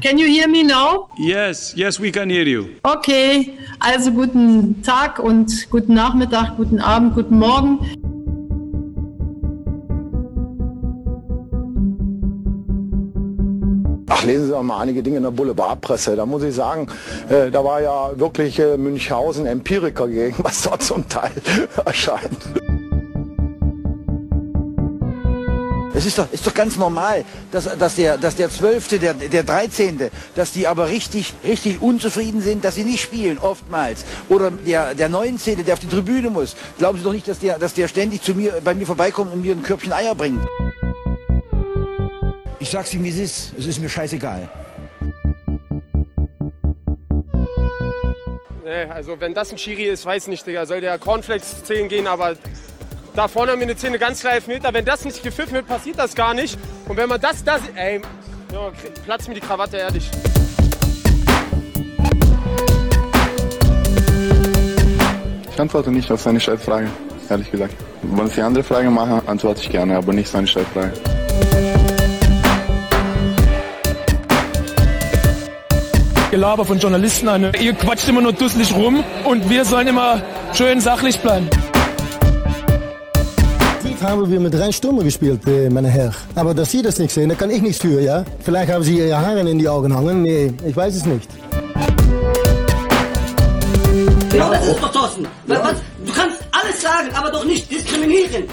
Can you hear me now? Yes, yes, we can hear you. Okay, also guten Tag und guten Nachmittag, guten Abend, guten Morgen. Ach, lesen Sie doch mal einige Dinge in der Boulevardpresse. Da muss ich sagen, äh, da war ja wirklich äh, Münchhausen Empiriker gegen, was dort zum Teil erscheint. Es ist doch, ist doch ganz normal, dass, dass, der, dass der 12., der, der 13., dass die aber richtig, richtig unzufrieden sind, dass sie nicht spielen, oftmals. Oder der, der 19., der auf die Tribüne muss. Glauben Sie doch nicht, dass der, dass der ständig zu mir, bei mir vorbeikommt und mir ein Körbchen Eier bringt. Ich sag's Ihnen, wie es ist. Es ist mir scheißegal. Nee, also wenn das ein Schiri ist, weiß nicht, Digga. Soll der Cornflakes 10 gehen, aber da vorne haben wir eine Szene ganz klar Meter. Wenn das nicht gepfiffen wird, passiert das gar nicht. Und wenn man das da sieht, ey, ja, platz mir die Krawatte, ehrlich. Ich antworte nicht auf seine Scheißfrage, ehrlich gesagt. Wenn Sie andere Fragen machen, antworte ich gerne, aber nicht seine Scheißfrage. Gelaber von Journalisten an. Ihr quatscht immer nur dusselig rum und wir sollen immer schön sachlich bleiben. Haben wir mit drei Stürmer gespielt, äh, meine Herr. Aber dass Sie das nicht sehen, da kann ich nichts für, ja? Vielleicht haben Sie Ihre Haare in die Augen hängen. Nee, ich weiß es nicht. Ja, das ist doch Thorsten. Was, du kannst alles sagen, aber doch nicht diskriminieren.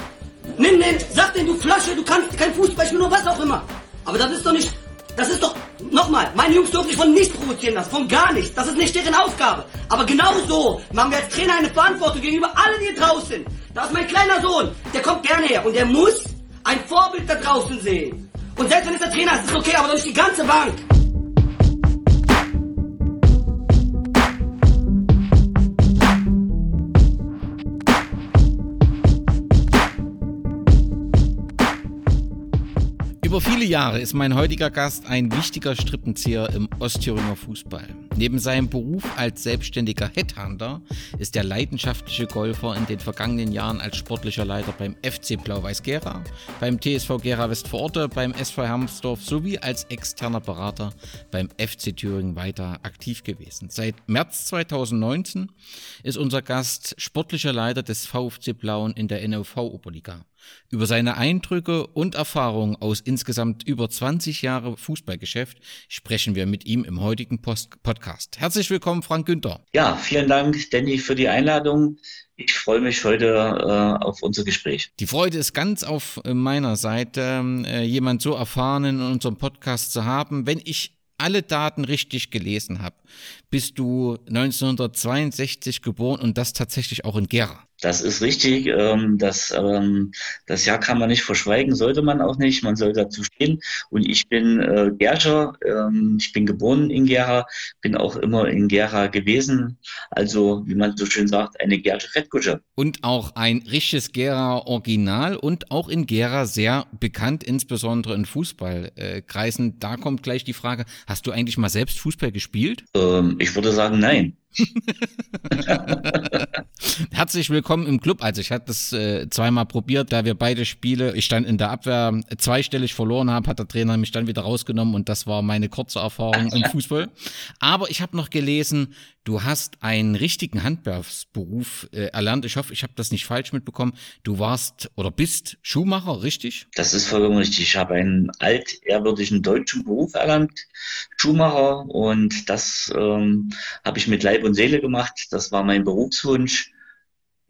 Nimm den, sag den, du Flasche, du kannst kein Fußball spielen oder was auch immer. Aber das ist doch nicht, das ist doch, nochmal, meine Jungs dürfen sich von nichts provozieren lassen, von gar nichts. Das ist nicht deren Aufgabe. Aber genau so haben wir als Trainer eine Verantwortung gegenüber allen hier draußen. Da ist mein kleiner Sohn, der kommt gerne her und der muss ein Vorbild da draußen sehen. Und selbst wenn es der Trainer ist, ist okay, aber doch nicht die ganze Bank. Über viele Jahre ist mein heutiger Gast ein wichtiger Strippenzieher im Ostthüringer Fußball. Neben seinem Beruf als selbstständiger Headhunter ist er leidenschaftliche Golfer in den vergangenen Jahren als sportlicher Leiter beim FC Blau-Weiß Gera, beim TSV Gera Westforte, beim SV Hermsdorf sowie als externer Berater beim FC Thüringen weiter aktiv gewesen. Seit März 2019 ist unser Gast sportlicher Leiter des VfC Blauen in der NOV Oberliga. Über seine Eindrücke und Erfahrungen aus insgesamt über 20 Jahre Fußballgeschäft sprechen wir mit ihm im heutigen Post Podcast. Herzlich willkommen, Frank Günther. Ja, vielen Dank, Danny, für die Einladung. Ich freue mich heute äh, auf unser Gespräch. Die Freude ist ganz auf meiner Seite, äh, jemand so erfahren in unserem Podcast zu haben. Wenn ich alle Daten richtig gelesen habe, bist du 1962 geboren und das tatsächlich auch in Gera. Das ist richtig. Ähm, das, ähm, das Jahr kann man nicht verschweigen, sollte man auch nicht. Man soll dazu stehen. Und ich bin äh, Gerscher. Ähm, ich bin geboren in Gera, bin auch immer in Gera gewesen. Also, wie man so schön sagt, eine Gersche Fettkutsche. Und auch ein richtiges Gera Original und auch in Gera sehr bekannt, insbesondere in Fußballkreisen. da kommt gleich die Frage, hast du eigentlich mal selbst Fußball gespielt? Ähm, ich würde sagen, nein. Herzlich willkommen im Club. Also ich hatte das äh, zweimal probiert, da wir beide Spiele, ich stand in der Abwehr, zweistellig verloren habe, hat der Trainer mich dann wieder rausgenommen und das war meine kurze Erfahrung im Fußball. Aber ich habe noch gelesen, du hast einen richtigen Handwerksberuf äh, erlernt. Ich hoffe, ich habe das nicht falsch mitbekommen. Du warst oder bist Schuhmacher, richtig? Das ist vollkommen richtig. Ich habe einen altehrwürdigen deutschen Beruf erlernt, Schuhmacher und das ähm, habe ich mit Leib und Seele gemacht. Das war mein Berufswunsch.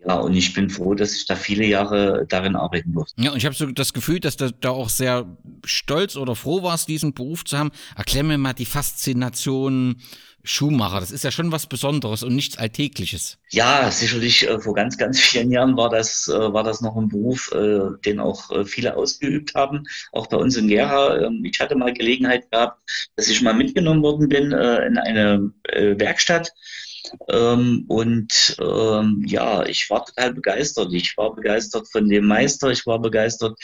Ja, und ich bin froh, dass ich da viele Jahre darin arbeiten durfte. Ja, und ich habe so das Gefühl, dass du da auch sehr stolz oder froh warst, diesen Beruf zu haben. Erklär mir mal die Faszination Schuhmacher. Das ist ja schon was Besonderes und nichts Alltägliches. Ja, sicherlich äh, vor ganz, ganz vielen Jahren war das, äh, war das noch ein Beruf, äh, den auch äh, viele ausgeübt haben, auch bei uns in Gera. Ähm, ich hatte mal Gelegenheit gehabt, dass ich mal mitgenommen worden bin äh, in eine äh, Werkstatt ähm, und ähm, ja, ich war total begeistert. Ich war begeistert von dem Meister, ich war begeistert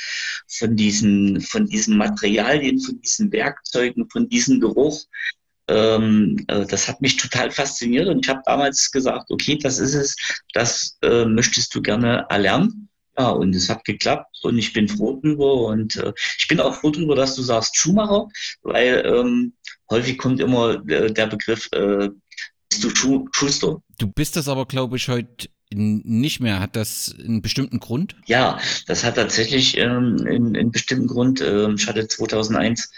von diesen, von diesen Materialien, von diesen Werkzeugen, von diesem Geruch. Ähm, äh, das hat mich total fasziniert und ich habe damals gesagt, okay, das ist es, das äh, möchtest du gerne erlernen. Ja, und es hat geklappt und ich bin froh drüber und äh, ich bin auch froh drüber, dass du sagst Schuhmacher, weil ähm, häufig kommt immer äh, der Begriff, äh, Schu Schuster? Du bist das aber, glaube ich, heute nicht mehr. Hat das einen bestimmten Grund? Ja, das hat tatsächlich ähm, einen, einen, bestimmten Grund. Ähm, ich hatte 2001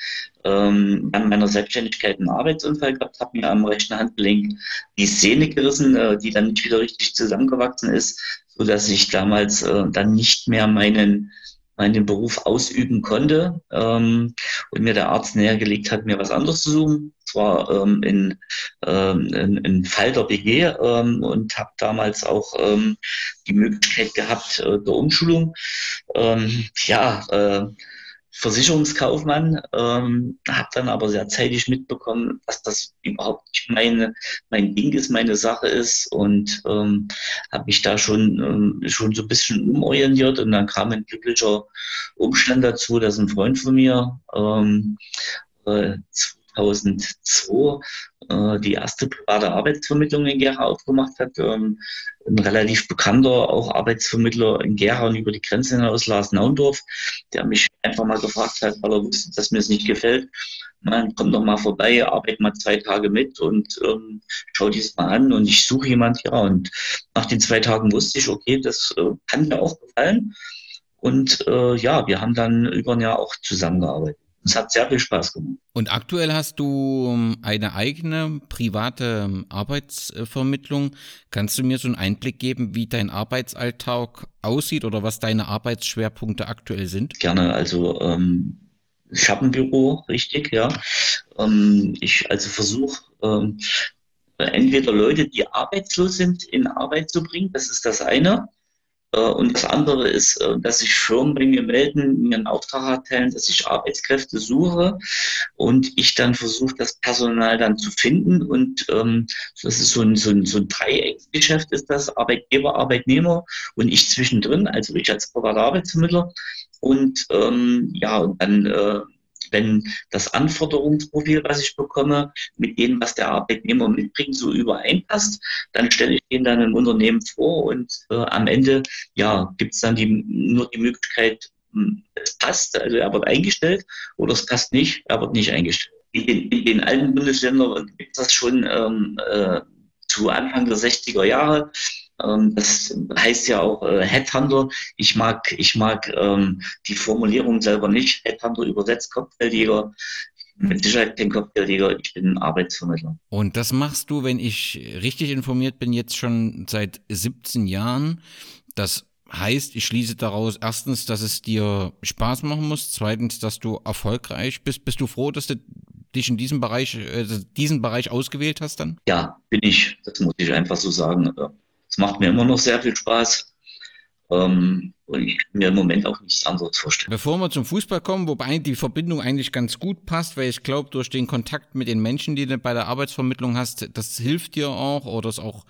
ähm, an meiner Selbstständigkeit einen Arbeitsunfall gehabt, habe mir am rechten Handgelenk die Szene gerissen, äh, die dann nicht wieder richtig zusammengewachsen ist, so dass ich damals äh, dann nicht mehr meinen meinen Beruf ausüben konnte ähm, und mir der Arzt nähergelegt hat, mir was anderes zu suchen. Zwar ähm, in, ähm, in, in Fall der BG ähm, und habe damals auch ähm, die Möglichkeit gehabt äh, der Umschulung. Ähm, ja, äh, Versicherungskaufmann, ähm, habe dann aber sehr zeitig mitbekommen, dass das überhaupt nicht meine, mein Ding ist, meine Sache ist und ähm, habe mich da schon, ähm, schon so ein bisschen umorientiert und dann kam ein glücklicher Umstand dazu, dass ein Freund von mir ähm, äh, 2002 äh, die erste private Arbeitsvermittlung in Gera aufgemacht hat. Ähm, ein relativ bekannter auch Arbeitsvermittler in Gera und über die Grenze hinaus, Lars Naundorf, der mich einfach mal gefragt hat, weil er wusste, dass mir es nicht gefällt. Man kommt doch mal vorbei, arbeit mal zwei Tage mit und ähm, schau dies mal an und ich suche jemand, ja. Und nach den zwei Tagen wusste ich, okay, das äh, kann mir auch gefallen. Und äh, ja, wir haben dann über ein Jahr auch zusammengearbeitet. Es hat sehr viel Spaß gemacht. Und aktuell hast du ähm, eine eigene private ähm, Arbeitsvermittlung. Kannst du mir so einen Einblick geben, wie dein Arbeitsalltag aussieht oder was deine Arbeitsschwerpunkte aktuell sind? Gerne. Also ähm, ich habe ein Büro, richtig, ja. Ähm, ich also versuche ähm, entweder Leute, die arbeitslos sind, in Arbeit zu bringen. Das ist das eine. Äh, und das andere ist, äh, dass sich Firmen bei mir melden, mir einen Auftrag erteilen, dass ich Arbeitskräfte suche und ich dann versuche, das Personal dann zu finden. Und ähm, das ist so ein, so ein, so ein Dreiecksgeschäft ist das, Arbeitgeber, Arbeitnehmer und ich zwischendrin, also ich als Arbeitsvermittler. Und ähm, ja, und dann äh, wenn das Anforderungsprofil, was ich bekomme, mit dem, was der Arbeitnehmer mitbringt, so übereinpasst, dann stelle ich den dann im Unternehmen vor und äh, am Ende ja, gibt es dann die, nur die Möglichkeit, hm, es passt, also er wird eingestellt oder es passt nicht, er wird nicht eingestellt. In den, in den alten Bundesländern gibt es das schon ähm, äh, zu Anfang der 60er Jahre. Ähm, das heißt ja auch äh, Headhunter. Ich mag, ich mag ähm, die Formulierung selber nicht. Headhunter übersetzt Cocktailjäger. Mit Sicherheit kein Cocktailjäger, ich bin Arbeitsvermittler. Und das machst du, wenn ich richtig informiert bin, jetzt schon seit 17 Jahren. Das heißt, ich schließe daraus erstens, dass es dir Spaß machen muss, zweitens, dass du erfolgreich bist. Bist du froh, dass du dich in diesem Bereich, äh, diesen Bereich ausgewählt hast dann? Ja, bin ich. Das muss ich einfach so sagen. Es macht mir immer noch sehr viel Spaß. Ähm, und ich kann mir im Moment auch nichts anderes vorstellen. Bevor wir zum Fußball kommen, wobei die Verbindung eigentlich ganz gut passt, weil ich glaube, durch den Kontakt mit den Menschen, die du bei der Arbeitsvermittlung hast, das hilft dir auch oder ist auch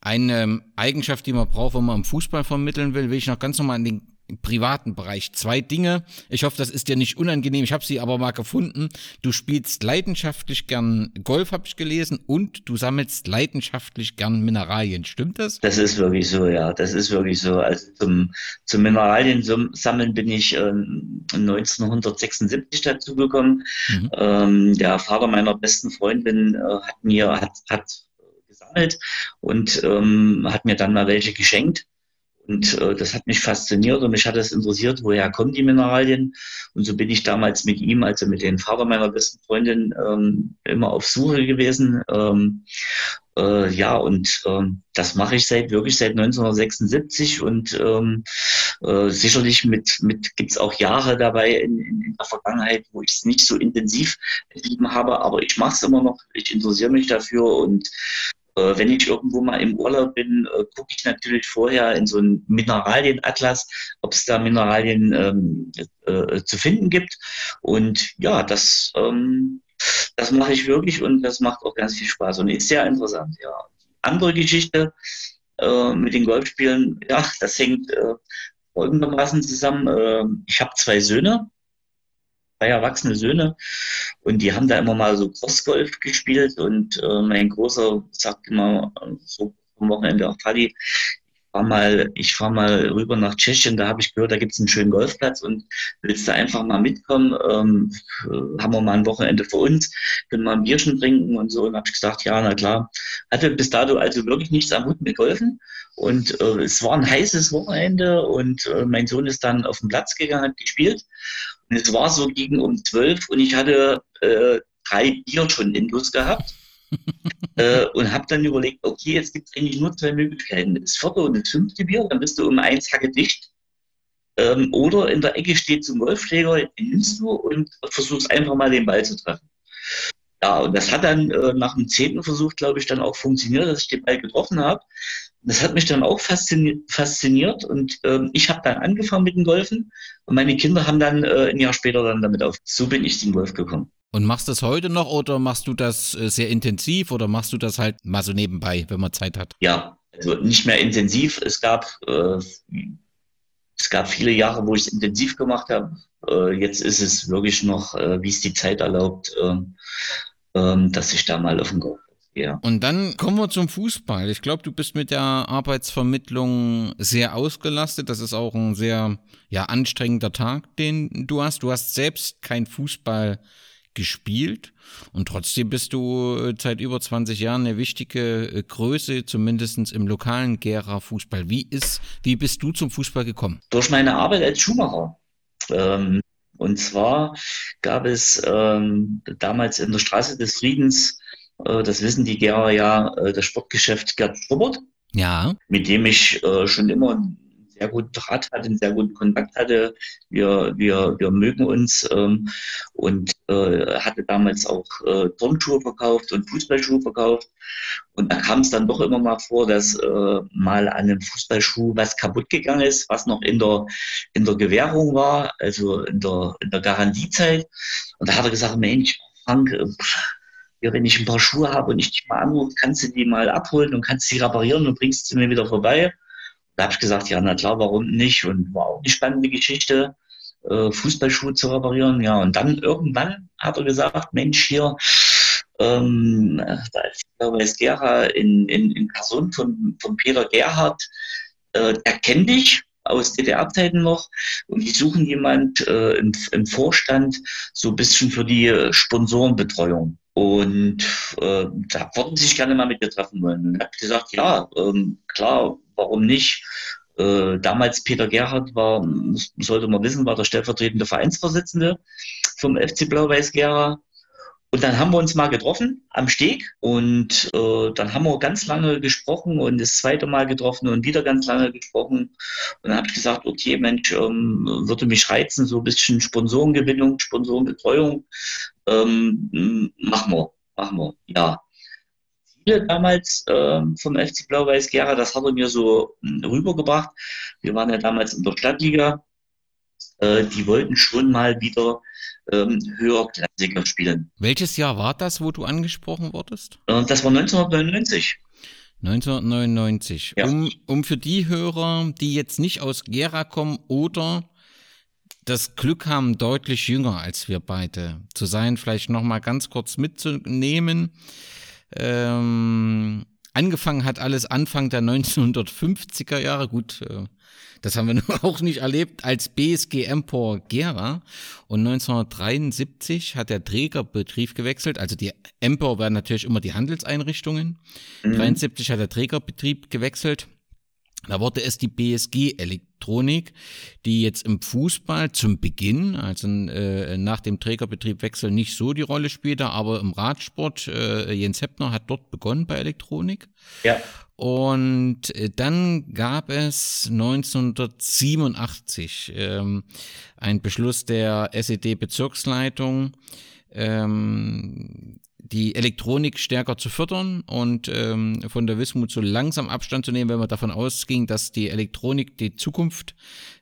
eine Eigenschaft, die man braucht, wenn man im Fußball vermitteln will, will ich noch ganz normal an den privaten Bereich. Zwei Dinge. Ich hoffe, das ist dir nicht unangenehm. Ich habe sie aber mal gefunden. Du spielst leidenschaftlich gern Golf, habe ich gelesen, und du sammelst leidenschaftlich gern Mineralien. Stimmt das? Das ist wirklich so, ja. Das ist wirklich so. Also zum, zum Mineralien sammeln bin ich äh, 1976 dazu gekommen. Mhm. Ähm, der Vater meiner besten Freundin äh, hat mir hat, hat gesammelt und ähm, hat mir dann mal welche geschenkt. Und äh, das hat mich fasziniert und mich hat es interessiert, woher kommen die Mineralien. Und so bin ich damals mit ihm, also mit dem Vater meiner besten Freundin, ähm, immer auf Suche gewesen. Ähm, äh, ja, und ähm, das mache ich seit wirklich seit 1976 und ähm, äh, sicherlich mit, mit gibt es auch Jahre dabei in, in der Vergangenheit, wo ich es nicht so intensiv getrieben habe, aber ich mache es immer noch, ich interessiere mich dafür und wenn ich irgendwo mal im Urlaub bin, äh, gucke ich natürlich vorher in so einen Mineralienatlas, ob es da Mineralien ähm, äh, zu finden gibt. Und ja, das, ähm, das mache ich wirklich und das macht auch ganz viel Spaß und ist sehr interessant. Ja. Andere Geschichte äh, mit den Golfspielen, ja, das hängt äh, folgendermaßen zusammen. Äh, ich habe zwei Söhne zwei erwachsene Söhne und die haben da immer mal so Crossgolf gespielt und äh, mein Großer sagt immer so am Wochenende auch Paddy, fahr mal, ich fahre mal rüber nach Tschechien, da habe ich gehört, da gibt es einen schönen Golfplatz und willst du einfach mal mitkommen? Ähm, haben wir mal ein Wochenende für uns, können mal ein Bierchen trinken und so. Und habe ich gesagt, ja, na klar. Hatte bis dato also wirklich nichts am Hut mit Golfen. Und äh, es war ein heißes Wochenende und äh, mein Sohn ist dann auf den Platz gegangen, hat gespielt. Und es war so gegen um zwölf und ich hatte äh, drei Bier schon in Lust gehabt. äh, und habe dann überlegt, okay, jetzt gibt es eigentlich nur zwei Möglichkeiten. Das vierte und das fünfte Bier, dann bist du um eins Hacke dicht. Ähm, oder in der Ecke steht zum Golfschläger, den nimmst du und versuchst einfach mal den Ball zu treffen. Ja, und das hat dann äh, nach dem zehnten Versuch, glaube ich, dann auch funktioniert, dass ich den Ball getroffen habe. Das hat mich dann auch fasziniert, und ähm, ich habe dann angefangen mit dem Golfen und meine Kinder haben dann äh, ein Jahr später dann damit auf. So bin ich zum Golf gekommen. Und machst du das heute noch oder machst du das äh, sehr intensiv oder machst du das halt mal so nebenbei, wenn man Zeit hat? Ja, also nicht mehr intensiv. Es gab, äh, es gab viele Jahre, wo ich es intensiv gemacht habe. Äh, jetzt ist es wirklich noch, äh, wie es die Zeit erlaubt, ähm, ähm, dass ich da mal auf den Golf ja. Und dann kommen wir zum Fußball. Ich glaube, du bist mit der Arbeitsvermittlung sehr ausgelastet. Das ist auch ein sehr ja, anstrengender Tag, den du hast. Du hast selbst kein Fußball gespielt und trotzdem bist du äh, seit über 20 Jahren eine wichtige äh, Größe, zumindest im lokalen Gera Fußball. Wie ist, wie bist du zum Fußball gekommen? Durch meine Arbeit als Schuhmacher. Ähm, und zwar gab es ähm, damals in der Straße des Friedens, das wissen die Gera ja, äh, das Sportgeschäft Gerd Strobert. Ja. Mit dem ich äh, schon immer sehr guten Draht hatte, einen sehr guten Kontakt hatte. Wir, wir, wir mögen uns ähm, und äh, hatte damals auch äh, Turnschuhe verkauft und Fußballschuhe verkauft. Und da kam es dann doch immer mal vor, dass äh, mal an einem Fußballschuh was kaputt gegangen ist, was noch in der, in der Gewährung war, also in der, in der Garantiezeit. Und da hat er gesagt, Mensch, Frank, äh, ja, wenn ich ein paar Schuhe habe und ich dich mal anrufe, kannst du die mal abholen und kannst sie reparieren und bringst sie mir wieder vorbei. Da habe ich gesagt, ja, na klar, warum nicht? Und war auch eine spannende Geschichte, äh, Fußballschuhe zu reparieren. Ja, und dann irgendwann hat er gesagt, Mensch, hier, ähm, da ist bei Gera in, in, in Person von, von Peter Gerhardt, äh, der kennt dich aus DDR-Zeiten noch und die suchen jemand äh, im, im Vorstand so ein bisschen für die Sponsorenbetreuung. Und äh, da wollten sie sich gerne mal mit dir treffen wollen. Und er hat gesagt, ja, ähm, klar, warum nicht? Äh, damals Peter Gerhardt war, sollte man wissen, war der stellvertretende Vereinsvorsitzende vom FC Blau-Weiß Gera. Und dann haben wir uns mal getroffen am Steg und äh, dann haben wir ganz lange gesprochen und das zweite Mal getroffen und wieder ganz lange gesprochen. Und dann habe ich gesagt, okay, Mensch, ähm, würde mich reizen, so ein bisschen Sponsorengewinnung, Sponsorenbetreuung. Ähm, machen wir, machen wir, ja. Ziele damals ähm, vom FC Blau-Weiß Gera, das hat er mir so hm, rübergebracht. Wir waren ja damals in der Stadtliga. Äh, die wollten schon mal wieder ähm, höherklassiger spielen. Welches Jahr war das, wo du angesprochen wurdest? Äh, das war 1999. 1999. Ja. Um, um für die Hörer, die jetzt nicht aus Gera kommen oder das Glück haben, deutlich jünger als wir beide zu sein, vielleicht nochmal ganz kurz mitzunehmen. Ähm, angefangen hat alles Anfang der 1950er Jahre. Gut, äh, das haben wir nur auch nicht erlebt als BSG Empor Gera. Und 1973 hat der Trägerbetrieb gewechselt. Also die Empor werden natürlich immer die Handelseinrichtungen. Mhm. 73 hat der Trägerbetrieb gewechselt. Da wurde es die BSG Elektronik, die jetzt im Fußball zum Beginn, also äh, nach dem Trägerbetriebwechsel nicht so die Rolle spielte, aber im Radsport, äh, Jens Heppner hat dort begonnen bei Elektronik. Ja. Und äh, dann gab es 1987 ähm, ein Beschluss der SED-Bezirksleitung, ähm, die Elektronik stärker zu fördern und ähm, von der Wismut so langsam Abstand zu nehmen, wenn man davon ausging, dass die Elektronik die Zukunft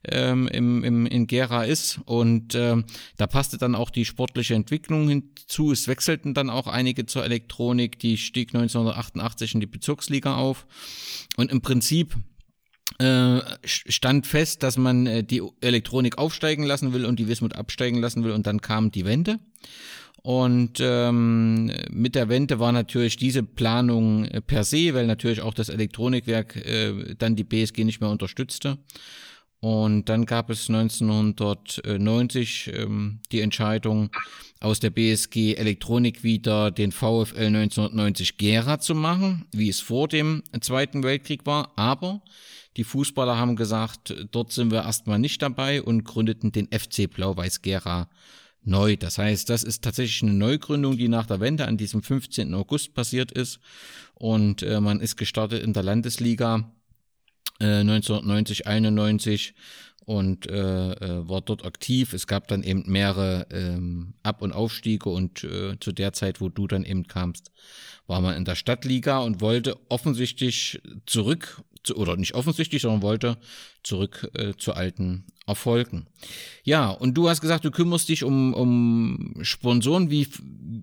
ähm, im, im, in Gera ist. Und ähm, da passte dann auch die sportliche Entwicklung hinzu. Es wechselten dann auch einige zur Elektronik. Die stieg 1988 in die Bezirksliga auf. Und im Prinzip äh, stand fest, dass man äh, die Elektronik aufsteigen lassen will und die Wismut absteigen lassen will. Und dann kam die Wende. Und ähm, mit der Wende war natürlich diese Planung äh, per se, weil natürlich auch das Elektronikwerk äh, dann die BSG nicht mehr unterstützte. Und dann gab es 1990 ähm, die Entscheidung, aus der BSG Elektronik wieder den VfL 1990 Gera zu machen, wie es vor dem Zweiten Weltkrieg war. Aber die Fußballer haben gesagt, dort sind wir erstmal nicht dabei und gründeten den FC Blau-Weiß Gera neu. Das heißt, das ist tatsächlich eine Neugründung, die nach der Wende an diesem 15. August passiert ist. Und äh, man ist gestartet in der Landesliga 1990, äh, 91 und äh, äh, war dort aktiv. Es gab dann eben mehrere ähm, Ab- und Aufstiege und äh, zu der Zeit, wo du dann eben kamst, war man in der Stadtliga und wollte offensichtlich zurück, zu, oder nicht offensichtlich, sondern wollte zurück äh, zu alten Erfolgen. Ja, und du hast gesagt, du kümmerst dich um, um Sponsoren. Wie,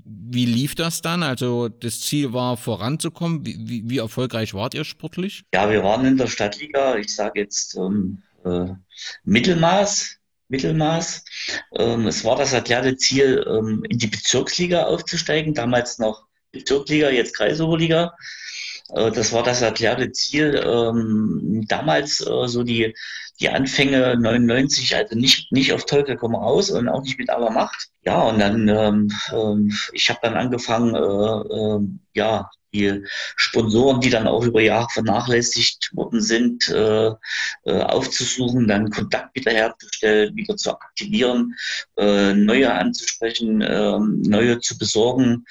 wie lief das dann? Also das Ziel war voranzukommen. Wie, wie, wie erfolgreich wart ihr sportlich? Ja, wir waren in der Stadtliga, ich sage jetzt ähm, äh, Mittelmaß. Mittelmaß. Ähm, es war das erklärte Ziel, ähm, in die Bezirksliga aufzusteigen, damals noch Bezirksliga, jetzt Kreisoberliga. Das war das erklärte Ziel. Ähm, damals äh, so die, die Anfänge 99, also nicht, nicht auf Teufel komm raus und auch nicht mit aller Macht. Ja, und dann, ähm, ähm, ich habe dann angefangen, äh, äh, ja, die Sponsoren, die dann auch über Jahre vernachlässigt worden sind, äh, äh, aufzusuchen, dann Kontakt wiederherzustellen, wieder zu aktivieren, äh, neue anzusprechen, äh, neue zu besorgen.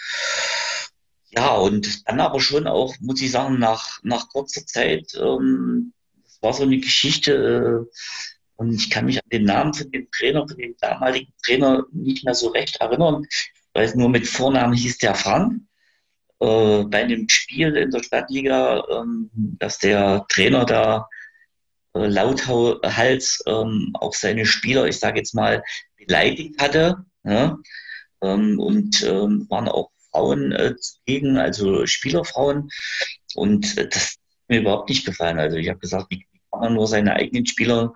Ja, und dann aber schon auch, muss ich sagen, nach, nach kurzer Zeit, ähm, das war so eine Geschichte, äh, und ich kann mich an den Namen von dem Trainer, von dem damaligen Trainer nicht mehr so recht erinnern. Ich weiß nur, mit Vornamen hieß der Frank. Äh, bei einem Spiel in der Stadtliga, ähm, dass der Trainer da äh, lauthals ähm, auch seine Spieler, ich sage jetzt mal, beleidigt hatte. Ja? Ähm, und ähm, waren auch Frauen äh, zugegen, also Spielerfrauen. Und äh, das hat mir überhaupt nicht gefallen. Also ich habe gesagt, wie, kann man nur seine eigenen Spieler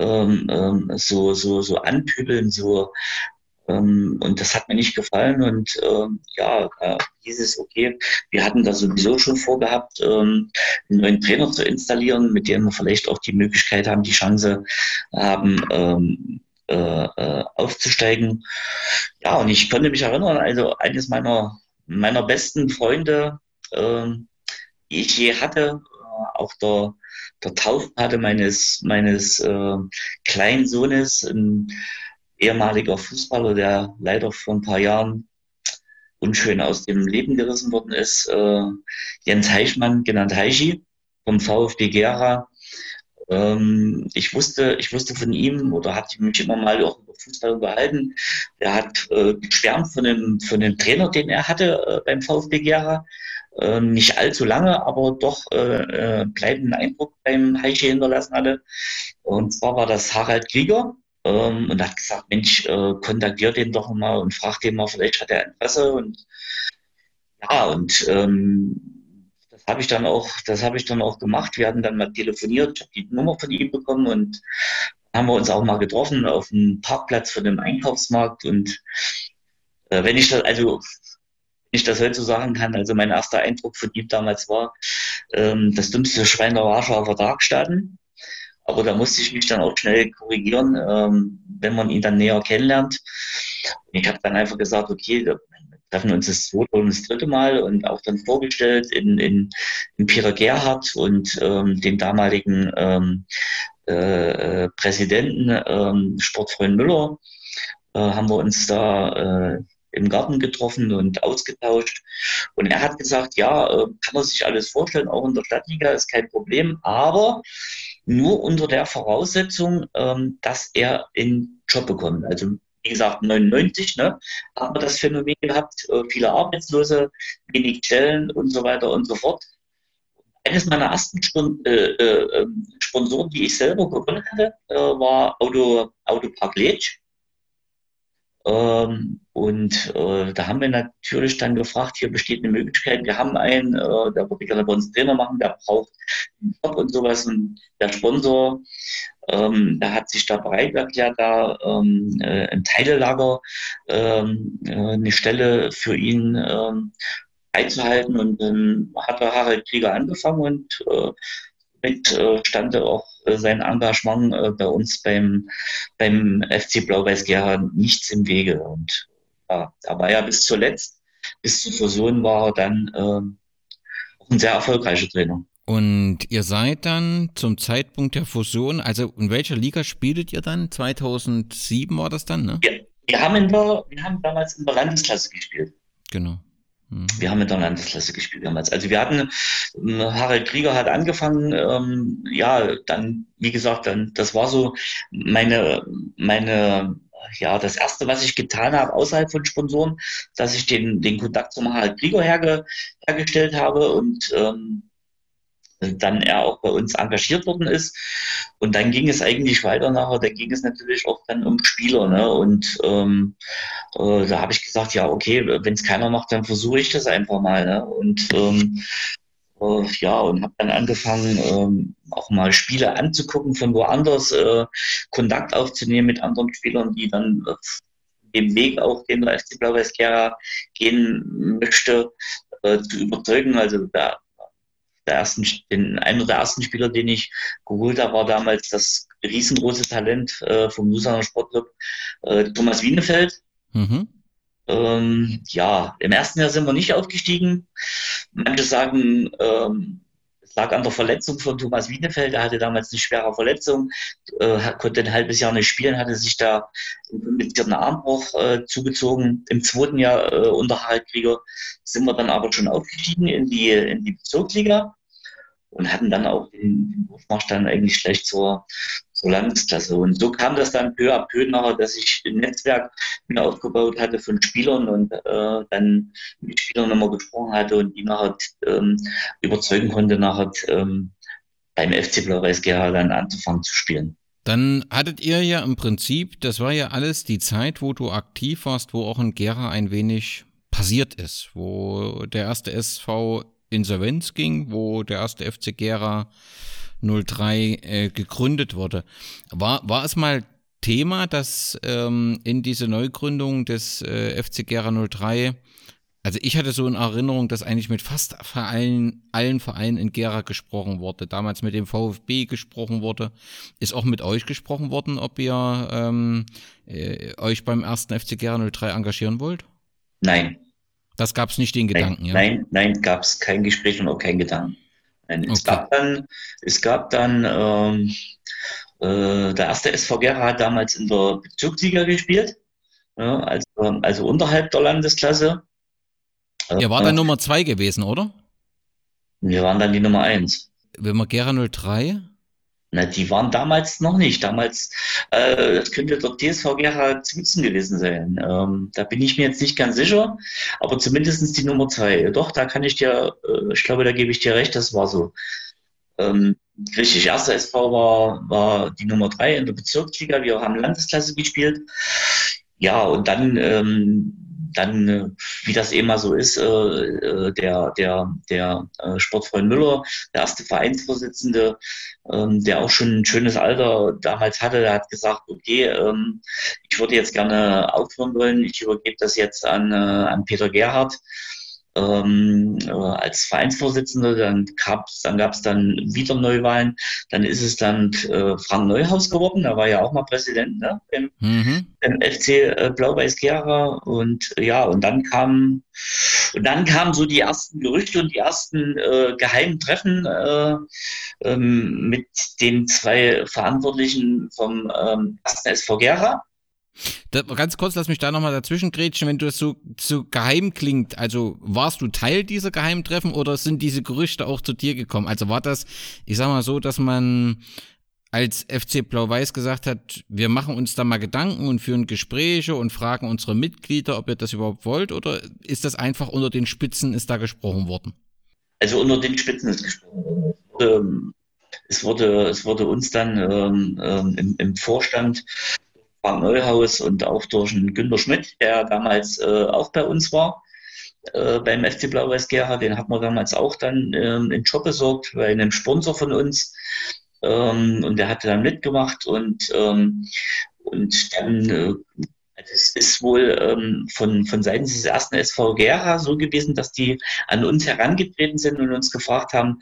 ähm, ähm, so, so, so anpübeln, so ähm, und das hat mir nicht gefallen. Und ähm, ja, hieß es, okay, wir hatten da sowieso schon vorgehabt, ähm, einen neuen Trainer zu installieren, mit dem wir vielleicht auch die Möglichkeit haben, die Chance haben, ähm, äh, äh, aufzusteigen. Ja, und ich konnte mich erinnern, also eines meiner, meiner besten Freunde, äh, die ich je hatte, äh, auch der, der Taufpate meines, meines äh, kleinen Sohnes, ein ehemaliger Fußballer, der leider vor ein paar Jahren unschön aus dem Leben gerissen worden ist, äh, Jens Heichmann, genannt Heichi, vom VfB Gera, ähm, ich wusste, ich wusste von ihm oder hatte mich immer mal auch über Fußball unterhalten. Er hat äh, geschwärmt von dem, von dem Trainer, den er hatte äh, beim VfB Gera. Äh, nicht allzu lange, aber doch äh, äh bleibenden Eindruck beim Heiche hinterlassen hatte. Und zwar war das Harald Krieger. Ähm, und hat gesagt, Mensch, äh, kontaktiert den doch mal und fragt den mal, vielleicht hat er Interesse. Und ja, und ähm, habe ich dann auch, das habe ich dann auch gemacht. Wir hatten dann mal telefoniert, die Nummer von ihm bekommen und haben wir uns auch mal getroffen auf dem Parkplatz von dem Einkaufsmarkt. Und äh, wenn ich das, also ich das heute so sagen kann, also mein erster Eindruck von ihm damals war, ähm, das dümmste Schwein der Warschauer Vertragsstaaten. Aber da musste ich mich dann auch schnell korrigieren, ähm, wenn man ihn dann näher kennenlernt. Ich habe dann einfach gesagt, okay, treffen uns das zweite und das dritte Mal und auch dann vorgestellt in, in, in Peter Gerhardt und ähm, dem damaligen ähm, äh, Präsidenten ähm, Sportfreund Müller äh, haben wir uns da äh, im Garten getroffen und ausgetauscht. Und er hat gesagt, ja, äh, kann er sich alles vorstellen, auch in der Stadtliga ist kein Problem, aber nur unter der Voraussetzung, ähm, dass er einen Job bekommt. Also wie gesagt, 99, ne, haben wir das Phänomen gehabt, äh, viele Arbeitslose, wenig Stellen und so weiter und so fort. Eines meiner ersten Spon äh, äh, ähm, Sponsoren, die ich selber gewonnen hatte, äh, war Auto, Autopark Letsch. Ähm, und äh, da haben wir natürlich dann gefragt, hier besteht eine Möglichkeit, wir haben einen, äh, der würde gerne bei uns Trainer machen, der braucht einen Job und sowas. Und der Sponsor, ähm, der hat sich da bereit erklärt, da ähm, äh, im Teilelager ähm, äh, eine Stelle für ihn ähm, einzuhalten. Und dann hat der Harald Krieger angefangen und äh, stand auch äh, sein Engagement äh, bei uns beim, beim FC Blau-Weiß Gera nichts im Wege. Und ja, da war er bis zuletzt, bis zur Fusion war er dann äh, auch ein sehr erfolgreicher Trainer. Und ihr seid dann zum Zeitpunkt der Fusion, also in welcher Liga spieltet ihr dann? 2007 war das dann, ne? Ja, wir haben, in der, wir haben damals in der Landesklasse gespielt. Genau. Wir haben in der Landesklasse gespielt damals. Also wir hatten, ähm, Harald Krieger hat angefangen, ähm, ja, dann, wie gesagt, dann, das war so meine, meine, ja, das erste, was ich getan habe außerhalb von Sponsoren, dass ich den, den Kontakt zum Harald Krieger herge, hergestellt habe und ähm, dann er auch bei uns engagiert worden ist. Und dann ging es eigentlich weiter nachher, da ging es natürlich auch dann um Spieler. Ne? Und ähm, äh, da habe ich gesagt, ja, okay, wenn es keiner macht, dann versuche ich das einfach mal. Ne? Und ähm, äh, ja, und habe dann angefangen, ähm, auch mal Spiele anzugucken von woanders, äh, Kontakt aufzunehmen mit anderen Spielern, die dann den Weg auch, den der FC Blau-Weiß gehen möchte, äh, zu überzeugen. Also da der ersten, den, einer der ersten Spieler, den ich geholt habe, war damals das riesengroße Talent äh, vom Lusaner Sportclub, äh, Thomas Wienefeld. Mhm. Ähm, ja, im ersten Jahr sind wir nicht aufgestiegen. Manche sagen, ähm, es lag an der Verletzung von Thomas Wienefeld. Er hatte damals eine schwere Verletzung, äh, konnte ein halbes Jahr nicht spielen, hatte sich da mit einem Armbruch äh, zugezogen. Im zweiten Jahr äh, unter Harald Krieger sind wir dann aber schon aufgestiegen in die, in die Bezirksliga und hatten dann auch den, den Aufmarsch dann eigentlich gleich zur, zur Landesklasse. Und so kam das dann peu à peu nachher, dass ich ein Netzwerk mir aufgebaut hatte von Spielern und äh, dann mit Spielern nochmal gesprochen hatte und die nachher ähm, überzeugen konnte, nachher ähm, beim FC Blau-Weiß Gera dann anzufangen zu spielen. Dann hattet ihr ja im Prinzip, das war ja alles die Zeit, wo du aktiv warst, wo auch in Gera ein wenig passiert ist, wo der erste SV Insolvenz ging, wo der erste FC Gera 03 äh, gegründet wurde. War, war es mal Thema, dass ähm, in diese Neugründung des äh, FC Gera 03, also ich hatte so in Erinnerung, dass eigentlich mit fast allen, allen Vereinen in Gera gesprochen wurde. Damals mit dem VfB gesprochen wurde. Ist auch mit euch gesprochen worden, ob ihr ähm, äh, euch beim ersten FC Gera 03 engagieren wollt? Nein. Das gab es nicht den Gedanken, nein, ja? Nein, nein, gab es kein Gespräch und auch kein Gedanken. Nein, es okay. gab dann, es gab dann ähm, äh, der erste SV Gera hat damals in der Bezirksliga gespielt, ja, also, also unterhalb der Landesklasse. Ihr war dann äh, Nummer zwei gewesen, oder? Wir waren dann die Nummer eins. Wenn man Gera 03? Na, die waren damals noch nicht. Damals, äh, das könnte der TSV Gera Zwitzen gewesen sein. Ähm, da bin ich mir jetzt nicht ganz sicher, aber zumindest die Nummer zwei. Doch, da kann ich dir, äh, ich glaube, da gebe ich dir recht, das war so. Ähm, richtig, erster SV war, war die Nummer drei in der Bezirksliga. Wir haben Landesklasse gespielt. Ja, und dann ähm, dann, äh, wie das mal so ist, äh, äh, der, der, der Sportfreund Müller, der erste Vereinsvorsitzende, ähm, der auch schon ein schönes Alter damals hatte, der hat gesagt, okay, ähm, ich würde jetzt gerne aufhören wollen, ich übergebe das jetzt an, an Peter Gerhardt ähm, äh, als Vereinsvorsitzender, dann gab es dann, gab's dann wieder Neuwahlen, dann ist es dann äh, Frank Neuhaus geworden, da war ja auch mal Präsident ne, im, mhm. im FC äh, Blau-Weiß Gera und ja, und dann kam und dann kamen so die ersten Gerüchte und die ersten äh, geheimen Treffen äh, ähm, mit den zwei Verantwortlichen vom ähm, ersten SV Gera. Da, ganz kurz, lass mich da nochmal dazwischen grätschen, wenn du das so, so geheim klingt. Also warst du Teil dieser Geheimtreffen oder sind diese Gerüchte auch zu dir gekommen? Also war das, ich sag mal so, dass man als FC Blau-Weiß gesagt hat, wir machen uns da mal Gedanken und führen Gespräche und fragen unsere Mitglieder, ob ihr das überhaupt wollt oder ist das einfach unter den Spitzen, ist da gesprochen worden? Also unter den Spitzen ist gesprochen worden. Ähm, es wurde, es wurde uns dann ähm, ähm, im, im Vorstand Frank Neuhaus und auch durch einen Günter Schmidt, der damals äh, auch bei uns war, äh, beim FC Blau-Weiß Gera. Den hat man damals auch dann ähm, in Job besorgt bei einem Sponsor von uns. Ähm, und der hatte dann mitgemacht und, ähm, und dann äh, es ist wohl ähm, von, von Seiten des ersten SV Gera so gewesen, dass die an uns herangetreten sind und uns gefragt haben,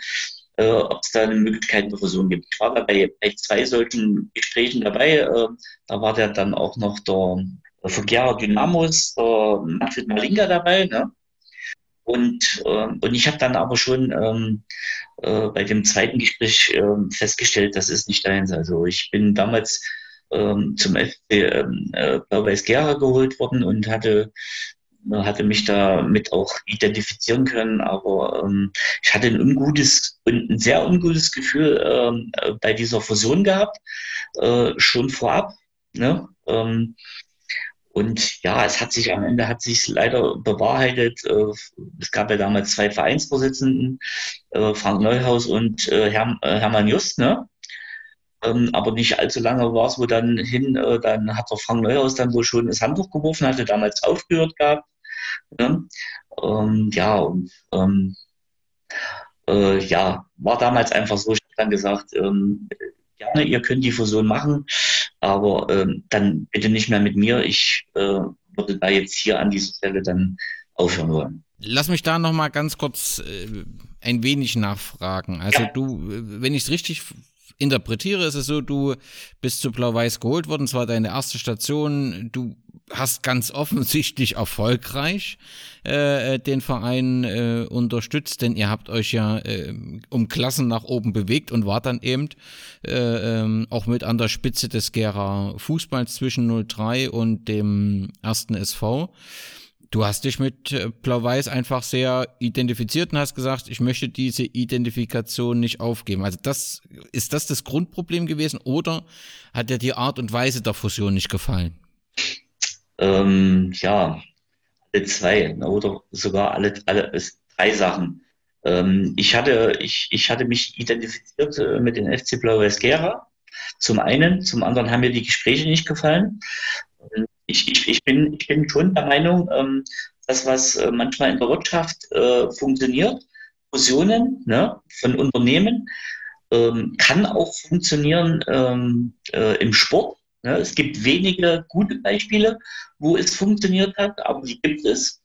äh, ob es da eine Möglichkeit der Fusion gibt. Ich war da bei, bei zwei solchen Gesprächen dabei. Äh, da war der dann auch noch der, Gera Dynamos, der Manfred Malinga dabei. Ne? Und, äh, und ich habe dann aber schon ähm, äh, bei dem zweiten Gespräch äh, festgestellt, das ist nicht deins. Also ich bin damals ähm, zum FC ähm, äh, Blau-Weiß Gera geholt worden und hatte hatte mich damit auch identifizieren können, aber ähm, ich hatte ein ungutes ein sehr ungutes Gefühl ähm, bei dieser Fusion gehabt, äh, schon vorab. Ne? Ähm, und ja, es hat sich am Ende hat sich leider bewahrheitet. Äh, es gab ja damals zwei Vereinsvorsitzenden, äh, Frank Neuhaus und äh, Herr, Hermann Just, ne? Ähm, aber nicht allzu lange war es wo dann hin, dann hat der Frank Neuhaus dann wohl schon das Handtuch geworfen, hatte damals aufgehört gehabt. Ne? Ähm, ja, und ähm, äh, ja, war damals einfach so, ich habe dann gesagt, ähm, gerne, ihr könnt die Fusion machen, aber ähm, dann bitte nicht mehr mit mir. Ich äh, würde da jetzt hier an dieser Stelle dann aufhören wollen. Lass mich da nochmal ganz kurz äh, ein wenig nachfragen. Also ja. du, wenn ich es richtig interpretiere, ist es so, du bist zu Blau-Weiß geholt worden, zwar deine erste Station, du hast ganz offensichtlich erfolgreich äh, den Verein äh, unterstützt, denn ihr habt euch ja äh, um Klassen nach oben bewegt und wart dann eben äh, ähm, auch mit an der Spitze des Gera Fußballs zwischen 03 und dem ersten SV. Du hast dich mit äh, Blau-Weiß einfach sehr identifiziert und hast gesagt, ich möchte diese Identifikation nicht aufgeben. Also das, ist das das Grundproblem gewesen oder hat dir die Art und Weise der Fusion nicht gefallen? Ähm, ja, alle zwei ne, oder sogar alle, alle drei Sachen. Ähm, ich, hatte, ich, ich hatte mich identifiziert äh, mit den FC Blau-Weiß Gera. Zum einen, zum anderen haben mir die Gespräche nicht gefallen. Ich, ich, ich, bin, ich bin schon der Meinung, ähm, dass was äh, manchmal in der Wirtschaft äh, funktioniert, Fusionen ne, von Unternehmen, ähm, kann auch funktionieren ähm, äh, im Sport. Ja, es gibt wenige gute Beispiele, wo es funktioniert hat, aber die gibt es.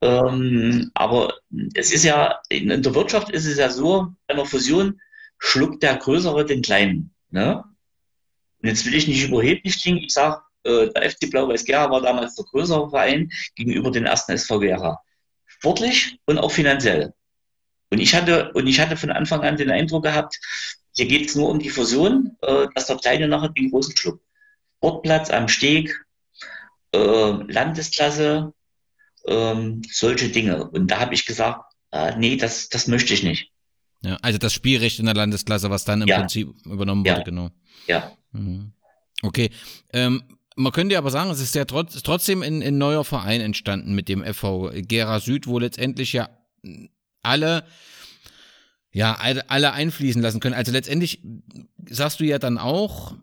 Ähm, aber es ist ja, in, in, der Wirtschaft ist es ja so, bei einer Fusion schluckt der Größere den Kleinen. Ne? Und jetzt will ich nicht überheblich klingen, ich sage, äh, der FC Blau-Weiß Gera war damals der größere Verein gegenüber den ersten SV Gera. Sportlich und auch finanziell. Und ich hatte, und ich hatte von Anfang an den Eindruck gehabt, hier geht es nur um die Fusion, äh, dass der Kleine nachher den Großen schluckt. Sportplatz am Steg, äh, Landesklasse, ähm, solche Dinge. Und da habe ich gesagt, äh, nee, das, das möchte ich nicht. Ja, also das Spielrecht in der Landesklasse, was dann im ja. Prinzip übernommen ja. wurde, genau. Ja. Mhm. Okay. Ähm, man könnte aber sagen, es ist ja trotz, trotzdem ein, ein neuer Verein entstanden mit dem FV Gera Süd, wo letztendlich ja alle ja, alle einfließen lassen können. Also letztendlich sagst du ja dann auch,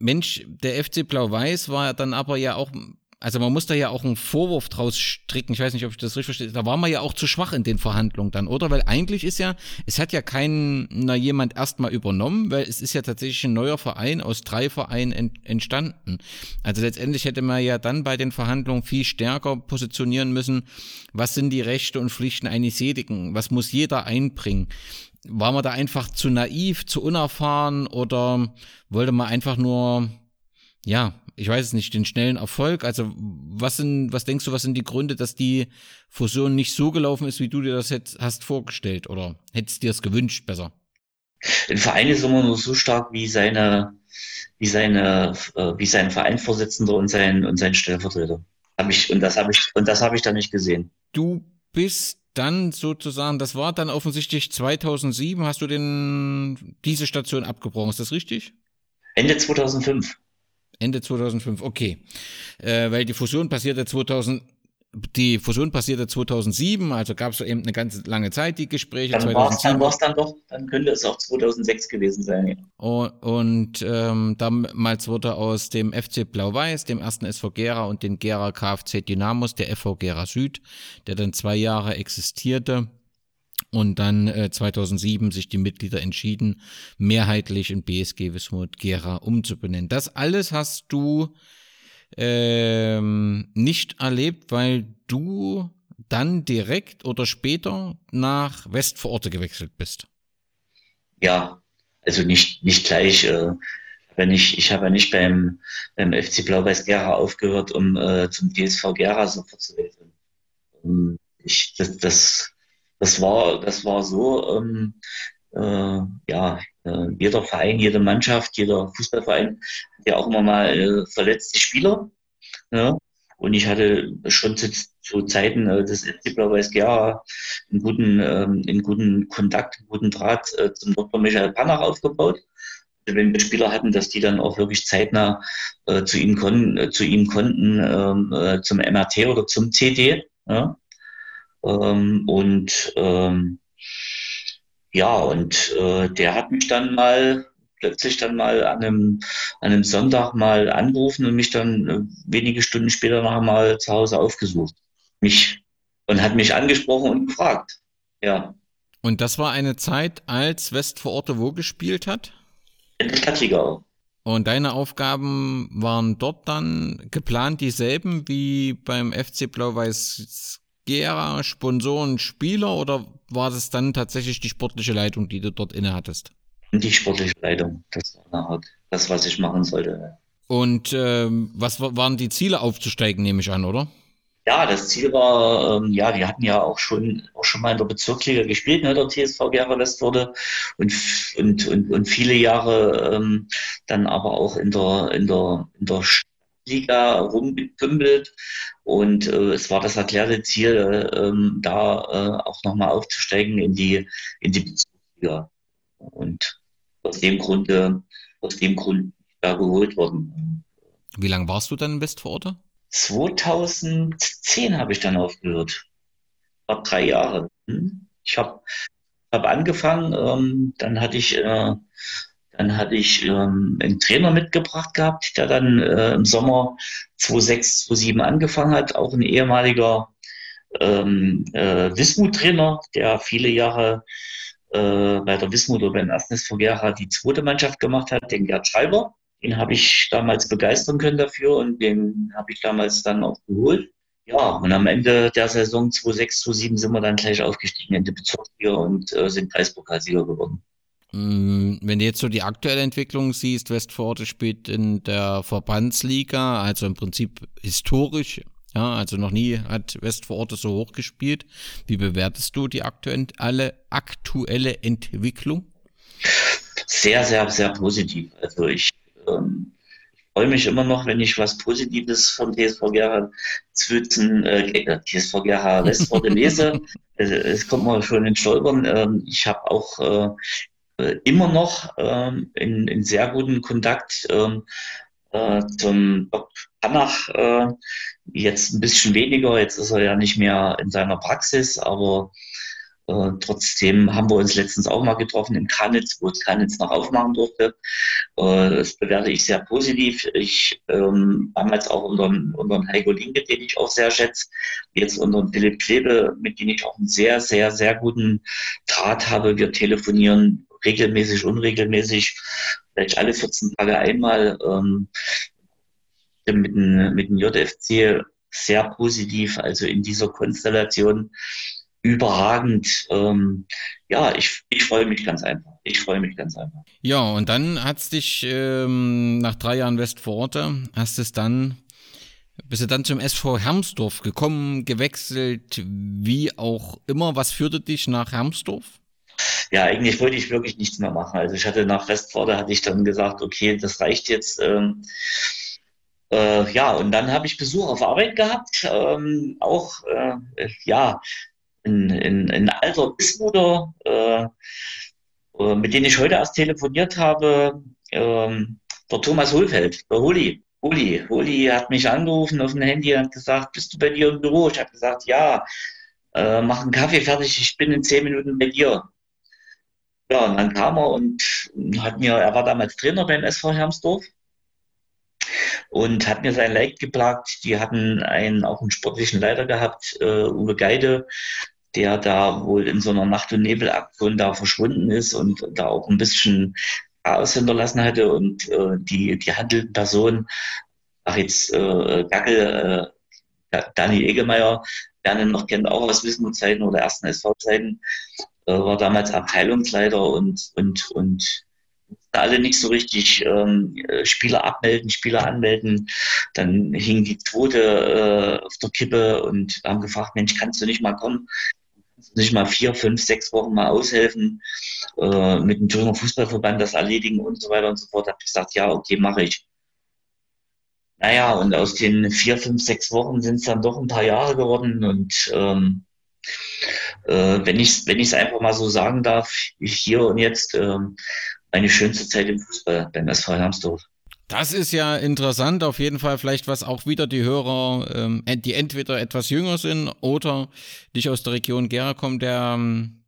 Mensch, der FC Blau-Weiß war dann aber ja auch, also man muss da ja auch einen Vorwurf draus stricken, ich weiß nicht, ob ich das richtig verstehe, da war man ja auch zu schwach in den Verhandlungen dann, oder? Weil eigentlich ist ja, es hat ja kein, na, jemand erstmal übernommen, weil es ist ja tatsächlich ein neuer Verein aus drei Vereinen ent, entstanden. Also letztendlich hätte man ja dann bei den Verhandlungen viel stärker positionieren müssen, was sind die Rechte und Pflichten eines jedigen, was muss jeder einbringen war man da einfach zu naiv, zu unerfahren oder wollte man einfach nur, ja, ich weiß es nicht, den schnellen Erfolg? Also was sind, was denkst du, was sind die Gründe, dass die Fusion nicht so gelaufen ist, wie du dir das jetzt hast vorgestellt oder hättest dir es gewünscht besser? Ein Verein ist immer nur so stark wie seine, wie seine, äh, wie sein Vereinsvorsitzender und sein und sein Stellvertreter. Hab ich, und das habe ich, und das habe ich da nicht gesehen. Du bist dann sozusagen, das war dann offensichtlich 2007, hast du denn diese Station abgebrochen, ist das richtig? Ende 2005. Ende 2005, okay. Äh, weil die Fusion passierte 2000, die Fusion passierte 2007, also gab es eben eine ganz lange Zeit die Gespräche. Dann war es dann, dann doch, dann könnte es auch 2006 gewesen sein. Ja. Und, und ähm, damals wurde aus dem FC Blau-Weiß, dem ersten SV Gera und den Gera KFC Dynamos der FV Gera Süd, der dann zwei Jahre existierte. Und dann äh, 2007 sich die Mitglieder entschieden, mehrheitlich in BSG Wismut Gera umzubenennen. Das alles hast du ähm, nicht erlebt, weil du dann direkt oder später nach Westvororte gewechselt bist. Ja, also nicht, nicht gleich. Äh, wenn ich, ich habe ja nicht beim, beim FC Blau-Weiß Gera aufgehört, um äh, zum DSV Gera sofort zu wechseln. Ich, das, das, das, war, das war so, ähm, äh, ja, äh, jeder Verein, jede Mannschaft, jeder Fußballverein hat ja auch immer mal äh, verletzte Spieler. Ja? Und ich hatte schon zu, zu Zeiten äh, des FC Blau-Weiß Gera einen guten, ähm, einen guten Kontakt, einen guten Draht äh, zum Dr. Michael Panach aufgebaut. Also wenn wir Spieler hatten, dass die dann auch wirklich zeitnah äh, zu, ihm kon äh, zu ihm konnten, ähm, äh, zum MRT oder zum CT. Ja? Ähm, und ähm, ja, und äh, der hat mich dann mal plötzlich dann mal an einem, an einem Sonntag mal angerufen und mich dann äh, wenige Stunden später noch mal zu Hause aufgesucht. Mich und hat mich angesprochen und gefragt. Ja. Und das war eine Zeit, als Westvororte wo gespielt hat? In der Stadtliga. Und deine Aufgaben waren dort dann geplant dieselben wie beim FC Blau-Weiß Gera, Sponsoren, Spieler oder war das dann tatsächlich die sportliche Leitung, die du dort inne hattest? Die sportliche Leitung, das war das, was ich machen sollte. Und ähm, was waren die Ziele aufzusteigen, nehme ich an, oder? Ja, das Ziel war, ähm, ja, die hatten ja auch schon, auch schon mal in der Bezirksliga gespielt, ne, der TSV Gera Westworde und, und, und, und viele Jahre ähm, dann aber auch in der, in der, in der Liga rumgepümpelt und äh, es war das erklärte Ziel, äh, da äh, auch nochmal aufzusteigen in die, in die Bezirksliga. Und aus dem Grunde, aus dem Grund da geholt worden. Wie lange warst du dann in Westvororte? 2010 habe ich dann aufgehört. War drei Jahre. Hm? Ich habe hab angefangen, ähm, dann hatte ich, äh, dann hatte ich ähm, einen Trainer mitgebracht gehabt, der dann äh, im Sommer 2006, 2007 angefangen hat, auch ein ehemaliger ähm, äh, Wismut-Trainer, der viele Jahre äh, bei der Wismut oder beim ersten SV Gera die zweite Mannschaft gemacht hat, den Gerd Schreiber. Den habe ich damals begeistern können dafür und den habe ich damals dann auch geholt. Ja, und am Ende der Saison 2006, 2007 sind wir dann gleich aufgestiegen in die Bezirksliga und äh, sind Kreispokalsieger geworden. Mm, wenn du jetzt so die aktuelle Entwicklung siehst, Westforte spielt in der Verbandsliga, also im Prinzip historisch ja, also noch nie hat Westvororte so hoch gespielt. Wie bewertest du die aktuelle, aktuelle Entwicklung? Sehr, sehr, sehr positiv. Also ich ähm, freue mich immer noch, wenn ich was Positives vom TSV Gera Zwischen, äh, TSV Gera Westvororte lese. es kommt mal schon in Stolpern. Ähm, ich habe auch äh, immer noch ähm, in, in sehr guten Kontakt ähm, äh, zum Dr. Hanach äh, jetzt ein bisschen weniger. Jetzt ist er ja nicht mehr in seiner Praxis, aber äh, trotzdem haben wir uns letztens auch mal getroffen in Kanitz, wo es Kanitz noch aufmachen durfte. Äh, das bewerte ich sehr positiv. Ich ähm, damals auch unter, unter Heiko Linke, den ich auch sehr schätze, jetzt unter Philipp Klebe, mit dem ich auch einen sehr, sehr, sehr guten Draht habe. Wir telefonieren regelmäßig, unregelmäßig, vielleicht alle 14 Tage einmal. Ähm, mit dem, mit dem JFC sehr positiv, also in dieser Konstellation überragend. Ähm, ja, ich, ich freue mich ganz einfach. Ich freue mich ganz einfach. Ja, und dann hat es dich ähm, nach drei Jahren Westvororte, hast es dann, bist du dann zum SV Hermsdorf gekommen, gewechselt, wie auch immer. Was führte dich nach Hermsdorf? Ja, eigentlich wollte ich wirklich nichts mehr machen. Also ich hatte nach Westvororte, hatte ich dann gesagt, okay, das reicht jetzt. Ähm, äh, ja, und dann habe ich Besuch auf Arbeit gehabt, ähm, auch äh, ja, ein, ein, ein alter Bismutter, äh, äh, mit dem ich heute erst telefoniert habe, ähm, der Thomas Hohlfeld, der Holi. Uli, Uli hat mich angerufen auf dem Handy und gesagt, bist du bei dir im Büro? Ich habe gesagt, ja, äh, mach einen Kaffee fertig, ich bin in zehn Minuten bei dir. Ja, und dann kam er und hat mir, er war damals Trainer beim SV Hermsdorf und hat mir sein Leid geplagt. Die hatten einen, auch einen sportlichen Leiter gehabt, äh, Uwe Geide, der da wohl in so einer Nacht- und Nebelaktion da verschwunden ist und da auch ein bisschen Chaos hinterlassen hatte und äh, die, die handelnden Personen, ach jetzt äh, Gackel, äh, Dani Egemeyer, wer ihn noch kennt, auch aus Wismut-Zeiten oder ersten SV-Zeiten, war damals Abteilungsleiter und, und, und alle nicht so richtig ähm, Spieler abmelden, Spieler anmelden. Dann hing die Tote äh, auf der Kippe und haben gefragt, Mensch, kannst du nicht mal kommen? Kannst du nicht mal vier, fünf, sechs Wochen mal aushelfen, äh, mit dem Thüringer Fußballverband das erledigen und so weiter und so fort. Habe ich gesagt, ja, okay, mache ich. Naja, und aus den vier, fünf, sechs Wochen sind es dann doch ein paar Jahre geworden und ähm, äh, wenn ich es wenn einfach mal so sagen darf, hier und jetzt ähm, meine schönste Zeit im Fußball beim SV Hermsdorf. Das ist ja interessant, auf jeden Fall vielleicht, was auch wieder die Hörer, ähm, die entweder etwas jünger sind oder nicht aus der Region Gera kommen, der ähm,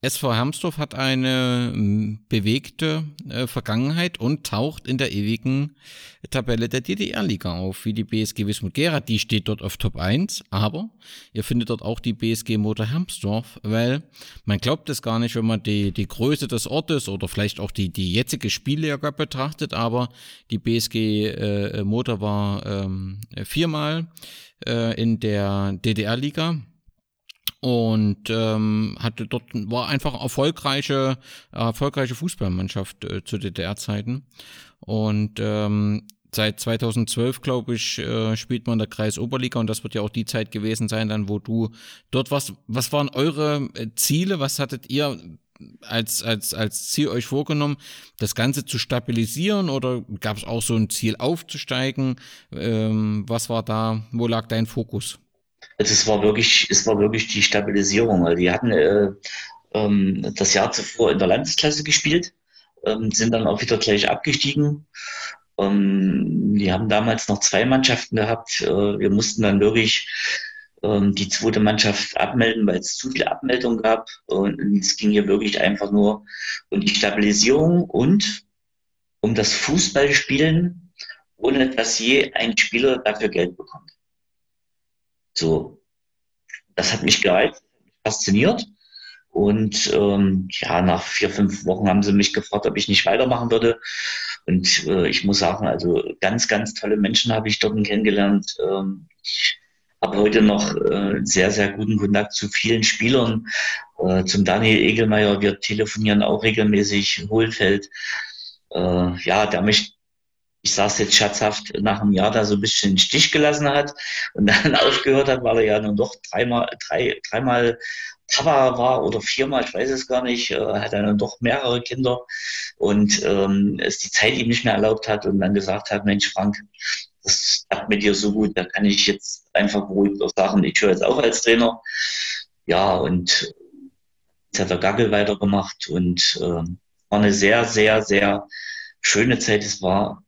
SV Hermsdorf hat eine ähm, bewegte äh, Vergangenheit und taucht in der ewigen Tabelle der DDR-Liga auf, wie die BSG Wismut Gera. Die steht dort auf Top 1, aber ihr findet dort auch die BSG Motor Hermsdorf, weil man glaubt es gar nicht, wenn man die, die Größe des Ortes oder vielleicht auch die, die jetzige Spielliga betrachtet, aber die BSG äh, Motor war ähm, viermal äh, in der DDR-Liga und ähm, hatte dort war einfach erfolgreiche erfolgreiche Fußballmannschaft äh, zu DDR-Zeiten und ähm, seit 2012 glaube ich äh, spielt man in der Kreis Oberliga und das wird ja auch die Zeit gewesen sein, dann wo du dort warst. Was waren eure äh, Ziele? Was hattet ihr als, als, als Ziel euch vorgenommen, das Ganze zu stabilisieren oder gab es auch so ein Ziel aufzusteigen? Ähm, was war da, wo lag dein Fokus? Also es war wirklich, es war wirklich die Stabilisierung. Also die hatten äh, ähm, das Jahr zuvor in der Landesklasse gespielt, ähm, sind dann auch wieder gleich abgestiegen. Ähm, die haben damals noch zwei Mannschaften gehabt. Äh, wir mussten dann wirklich ähm, die zweite Mannschaft abmelden, weil es zu viel Abmeldung gab. Und es ging hier wirklich einfach nur um die Stabilisierung und um das Fußballspielen, ohne dass je ein Spieler dafür Geld bekommt. So, das hat mich gereizt, fasziniert. Und ähm, ja, nach vier, fünf Wochen haben sie mich gefragt, ob ich nicht weitermachen würde. Und äh, ich muss sagen, also ganz, ganz tolle Menschen habe ich dort kennengelernt. Ähm, ich habe heute noch äh, sehr, sehr guten Kontakt zu vielen Spielern. Äh, zum Daniel Egelmeier, wir telefonieren auch regelmäßig, Hohlfeld. Äh, ja, der mich ich es jetzt scherzhaft, nach einem Jahr da so ein bisschen den Stich gelassen hat und dann aufgehört hat, weil er ja nun doch dreimal, drei, dreimal Papa war oder viermal, ich weiß es gar nicht, äh, hat er dann doch mehrere Kinder und ähm, es die Zeit ihm nicht mehr erlaubt hat und dann gesagt hat, Mensch Frank, das hat mit dir so gut, da kann ich jetzt einfach beruhigt auch sagen, ich höre jetzt auch als Trainer. Ja, und jetzt hat er Gagel weitergemacht und äh, war eine sehr, sehr, sehr schöne Zeit. Es war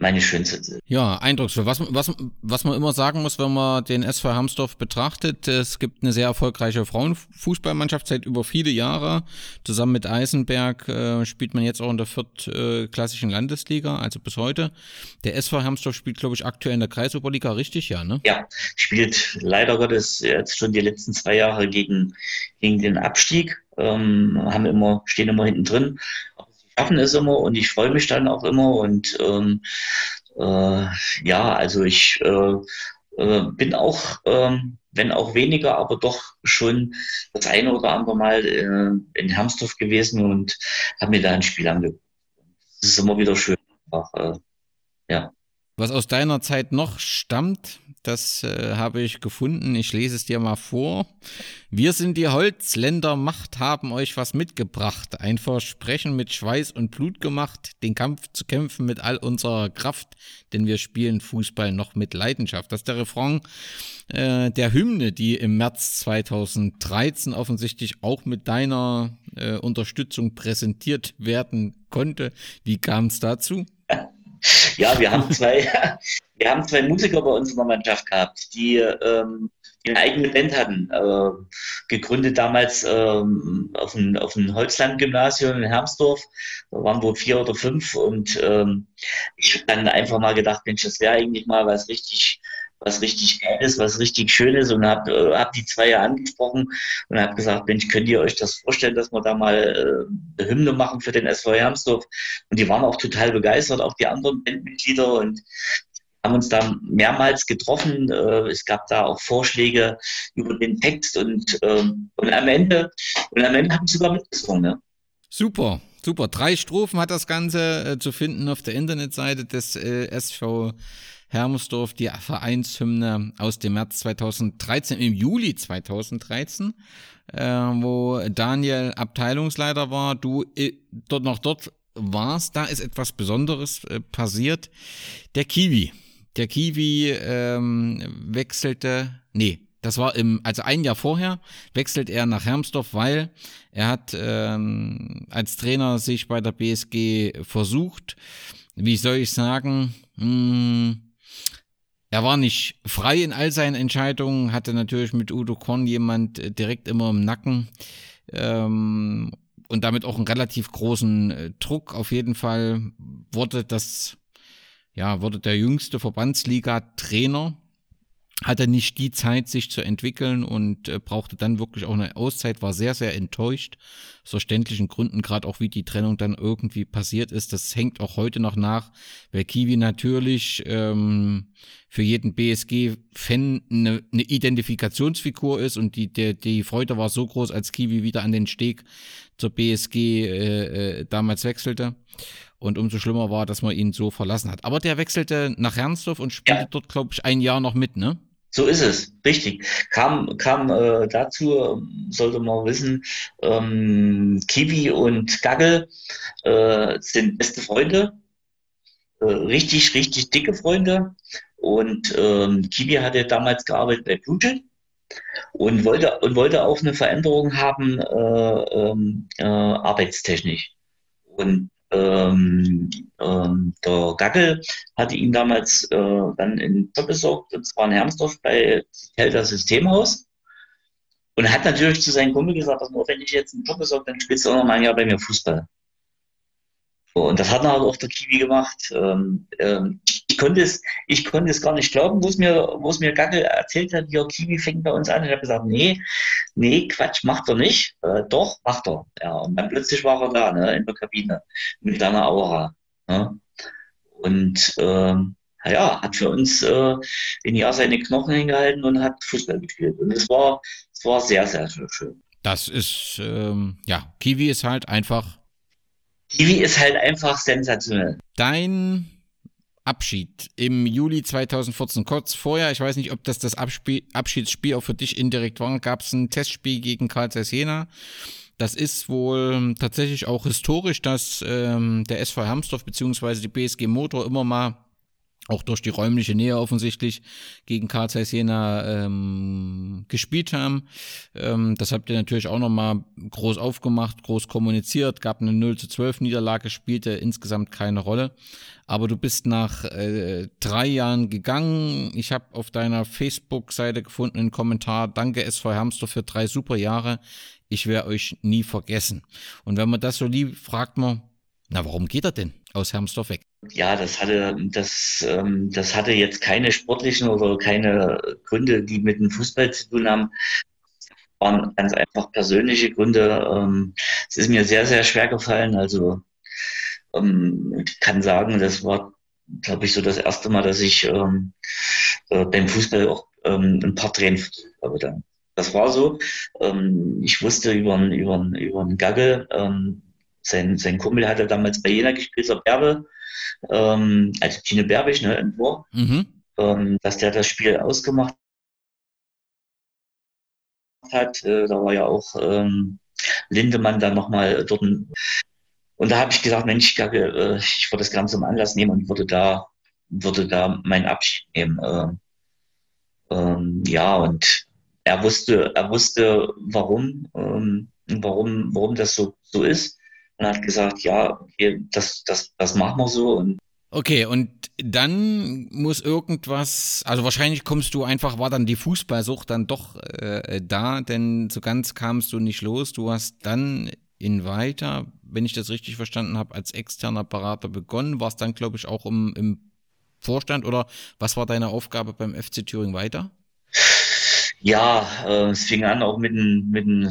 meine schönste. Ja, eindrucksvoll. Was, was, was man immer sagen muss, wenn man den SV Hamsdorf betrachtet, es gibt eine sehr erfolgreiche Frauenfußballmannschaft seit über viele Jahre. Zusammen mit Eisenberg äh, spielt man jetzt auch in der viertklassischen Landesliga, also bis heute. Der SV Hamsdorf spielt, glaube ich, aktuell in der Kreisoberliga, richtig? Ja, ne? Ja, spielt leider Gottes jetzt schon die letzten zwei Jahre gegen, gegen den Abstieg. Ähm, haben immer, stehen immer hinten drin schaffen es immer und ich freue mich dann auch immer und ähm, äh, ja, also ich äh, äh, bin auch, ähm, wenn auch weniger, aber doch schon das eine oder andere Mal äh, in Hermsdorf gewesen und habe mir da ein Spiel angeguckt. Das ist immer wieder schön. Auch, äh, ja. Was aus deiner Zeit noch stammt, das äh, habe ich gefunden. Ich lese es dir mal vor. Wir sind die Holzländer, Macht haben euch was mitgebracht. Ein Versprechen mit Schweiß und Blut gemacht, den Kampf zu kämpfen mit all unserer Kraft, denn wir spielen Fußball noch mit Leidenschaft. Das ist der Refrain äh, der Hymne, die im März 2013 offensichtlich auch mit deiner äh, Unterstützung präsentiert werden konnte. Wie kam es dazu? Ja, wir haben zwei, wir haben zwei Musiker bei uns in der Mannschaft gehabt, die, ähm, die eine eigene Band hatten. Äh, gegründet damals ähm, auf dem, auf dem Holzland-Gymnasium in Hermsdorf. Da waren wohl vier oder fünf und ähm, ich habe dann einfach mal gedacht, Mensch, das wäre eigentlich mal was richtig was richtig geil ist, was richtig schön ist und habe äh, hab die zwei ja angesprochen und habe gesagt, Mensch, könnt ihr euch das vorstellen, dass wir da mal äh, eine Hymne machen für den SV Hermsdorf? Und die waren auch total begeistert, auch die anderen Bandmitglieder und haben uns da mehrmals getroffen. Äh, es gab da auch Vorschläge über den Text und, ähm, und am Ende und am Ende haben sie sogar mitgesungen. Ne? Super. Super, drei Strophen hat das Ganze äh, zu finden auf der Internetseite des äh, SV Hermsdorf, die Vereinshymne aus dem März 2013, im Juli 2013, äh, wo Daniel Abteilungsleiter war, du äh, dort noch dort warst, da ist etwas Besonderes äh, passiert. Der Kiwi. Der Kiwi ähm, wechselte, nee, das war im, also ein Jahr vorher, wechselt er nach Hermsdorf, weil er hat ähm, als Trainer sich bei der BSG versucht. Wie soll ich sagen? Mh, hm, er war nicht frei in all seinen Entscheidungen, hatte natürlich mit Udo Korn jemand äh, direkt immer im Nacken ähm, und damit auch einen relativ großen äh, Druck. Auf jeden Fall wurde das, ja, wurde der jüngste Verbandsliga-Trainer hatte nicht die Zeit, sich zu entwickeln und äh, brauchte dann wirklich auch eine Auszeit, war sehr, sehr enttäuscht. Aus verständlichen Gründen, gerade auch wie die Trennung dann irgendwie passiert ist. Das hängt auch heute noch nach, weil Kiwi natürlich ähm, für jeden BSG-Fan eine, eine Identifikationsfigur ist und die, der, die Freude war so groß, als Kiwi wieder an den Steg zur BSG äh, äh, damals wechselte. Und umso schlimmer war, dass man ihn so verlassen hat. Aber der wechselte nach Hernsdorf und spielte ja. dort, glaube ich, ein Jahr noch mit, ne? So ist es, richtig. Kam, kam äh, dazu, sollte man wissen, ähm, Kiwi und Gagel äh, sind beste Freunde, äh, richtig, richtig dicke Freunde. Und ähm, Kiwi hatte damals gearbeitet bei Blue und wollte, und wollte auch eine Veränderung haben, äh, ähm, äh, arbeitstechnisch. Und ähm, ähm, der Gackel hatte ihn damals äh, dann in Job besorgt, und zwar in Hermsdorf bei Helter Systemhaus. Und hat natürlich zu seinen Kumpel gesagt, dass wenn ich jetzt einen Job besorge, dann spielst du auch noch mal ein Jahr bei mir Fußball. Und das hat dann auch der Kiwi gemacht. Ähm, ähm, ich, konnte es, ich konnte es gar nicht glauben, wo es mir, wo es mir Gackel erzählt hat, ja, Kiwi fängt bei uns an. Ich habe gesagt, nee, nee, Quatsch, macht er nicht. Äh, doch, macht er. Ja, und dann plötzlich war er da, ne, in der Kabine, mit seiner Aura. Ne? Und ähm, ja, hat für uns äh, in Jahr seine Knochen hingehalten und hat Fußball gespielt. Und es war, war sehr, sehr schön. Das ist, ähm, ja, Kiwi ist halt einfach Kiwi ist halt einfach sensationell. Dein Abschied im Juli 2014, kurz vorher, ich weiß nicht, ob das das Abspiel, Abschiedsspiel auch für dich indirekt war, gab es ein Testspiel gegen Karl Zeiss Jena. Das ist wohl tatsächlich auch historisch, dass ähm, der SV Hermsdorf bzw. die BSG Motor immer mal auch durch die räumliche Nähe offensichtlich gegen Karl Zeiss Jena ähm, gespielt haben. Ähm, das habt ihr natürlich auch nochmal groß aufgemacht, groß kommuniziert, gab eine 0 zu 12 Niederlage, spielte insgesamt keine Rolle. Aber du bist nach äh, drei Jahren gegangen. Ich habe auf deiner Facebook-Seite gefunden einen Kommentar, danke SV Hermsdorf für drei super Jahre. Ich werde euch nie vergessen. Und wenn man das so liebt, fragt man, na, warum geht er denn aus Hermsdorf weg? Ja, das hatte, das, ähm, das hatte jetzt keine sportlichen oder keine Gründe, die mit dem Fußball zu tun haben. Das waren ganz einfach persönliche Gründe. Ähm, es ist mir sehr, sehr schwer gefallen. Also ähm, ich kann sagen, das war, glaube ich, so das erste Mal, dass ich ähm, äh, beim Fußball auch ähm, ein paar Tränen habe dann. Das war so. Ähm, ich wusste über, über, über einen ähm, sein, sein Kumpel hatte damals bei Jena gespielt, der Berbe, ähm, also Tine Berbig, ne, Tor, mhm. ähm, dass der das Spiel ausgemacht hat. Äh, da war ja auch ähm, Lindemann dann nochmal dort. Und da habe ich gesagt, Mensch, ich, äh, ich würde das Ganze zum Anlass nehmen und würde da, würde da meinen Abschied nehmen. Äh, ähm, ja, und er wusste, er wusste, warum, ähm, warum, warum das so, so ist und hat gesagt, ja, okay, das, das, das machen wir so. Und Okay, und dann muss irgendwas, also wahrscheinlich kommst du einfach, war dann die Fußballsucht dann doch äh, da, denn so ganz kamst du nicht los. Du hast dann in weiter, wenn ich das richtig verstanden habe, als externer Berater begonnen, warst dann, glaube ich, auch im, im Vorstand oder was war deine Aufgabe beim FC Thüringen weiter? Ja, äh, es fing an auch mit dem, mit dem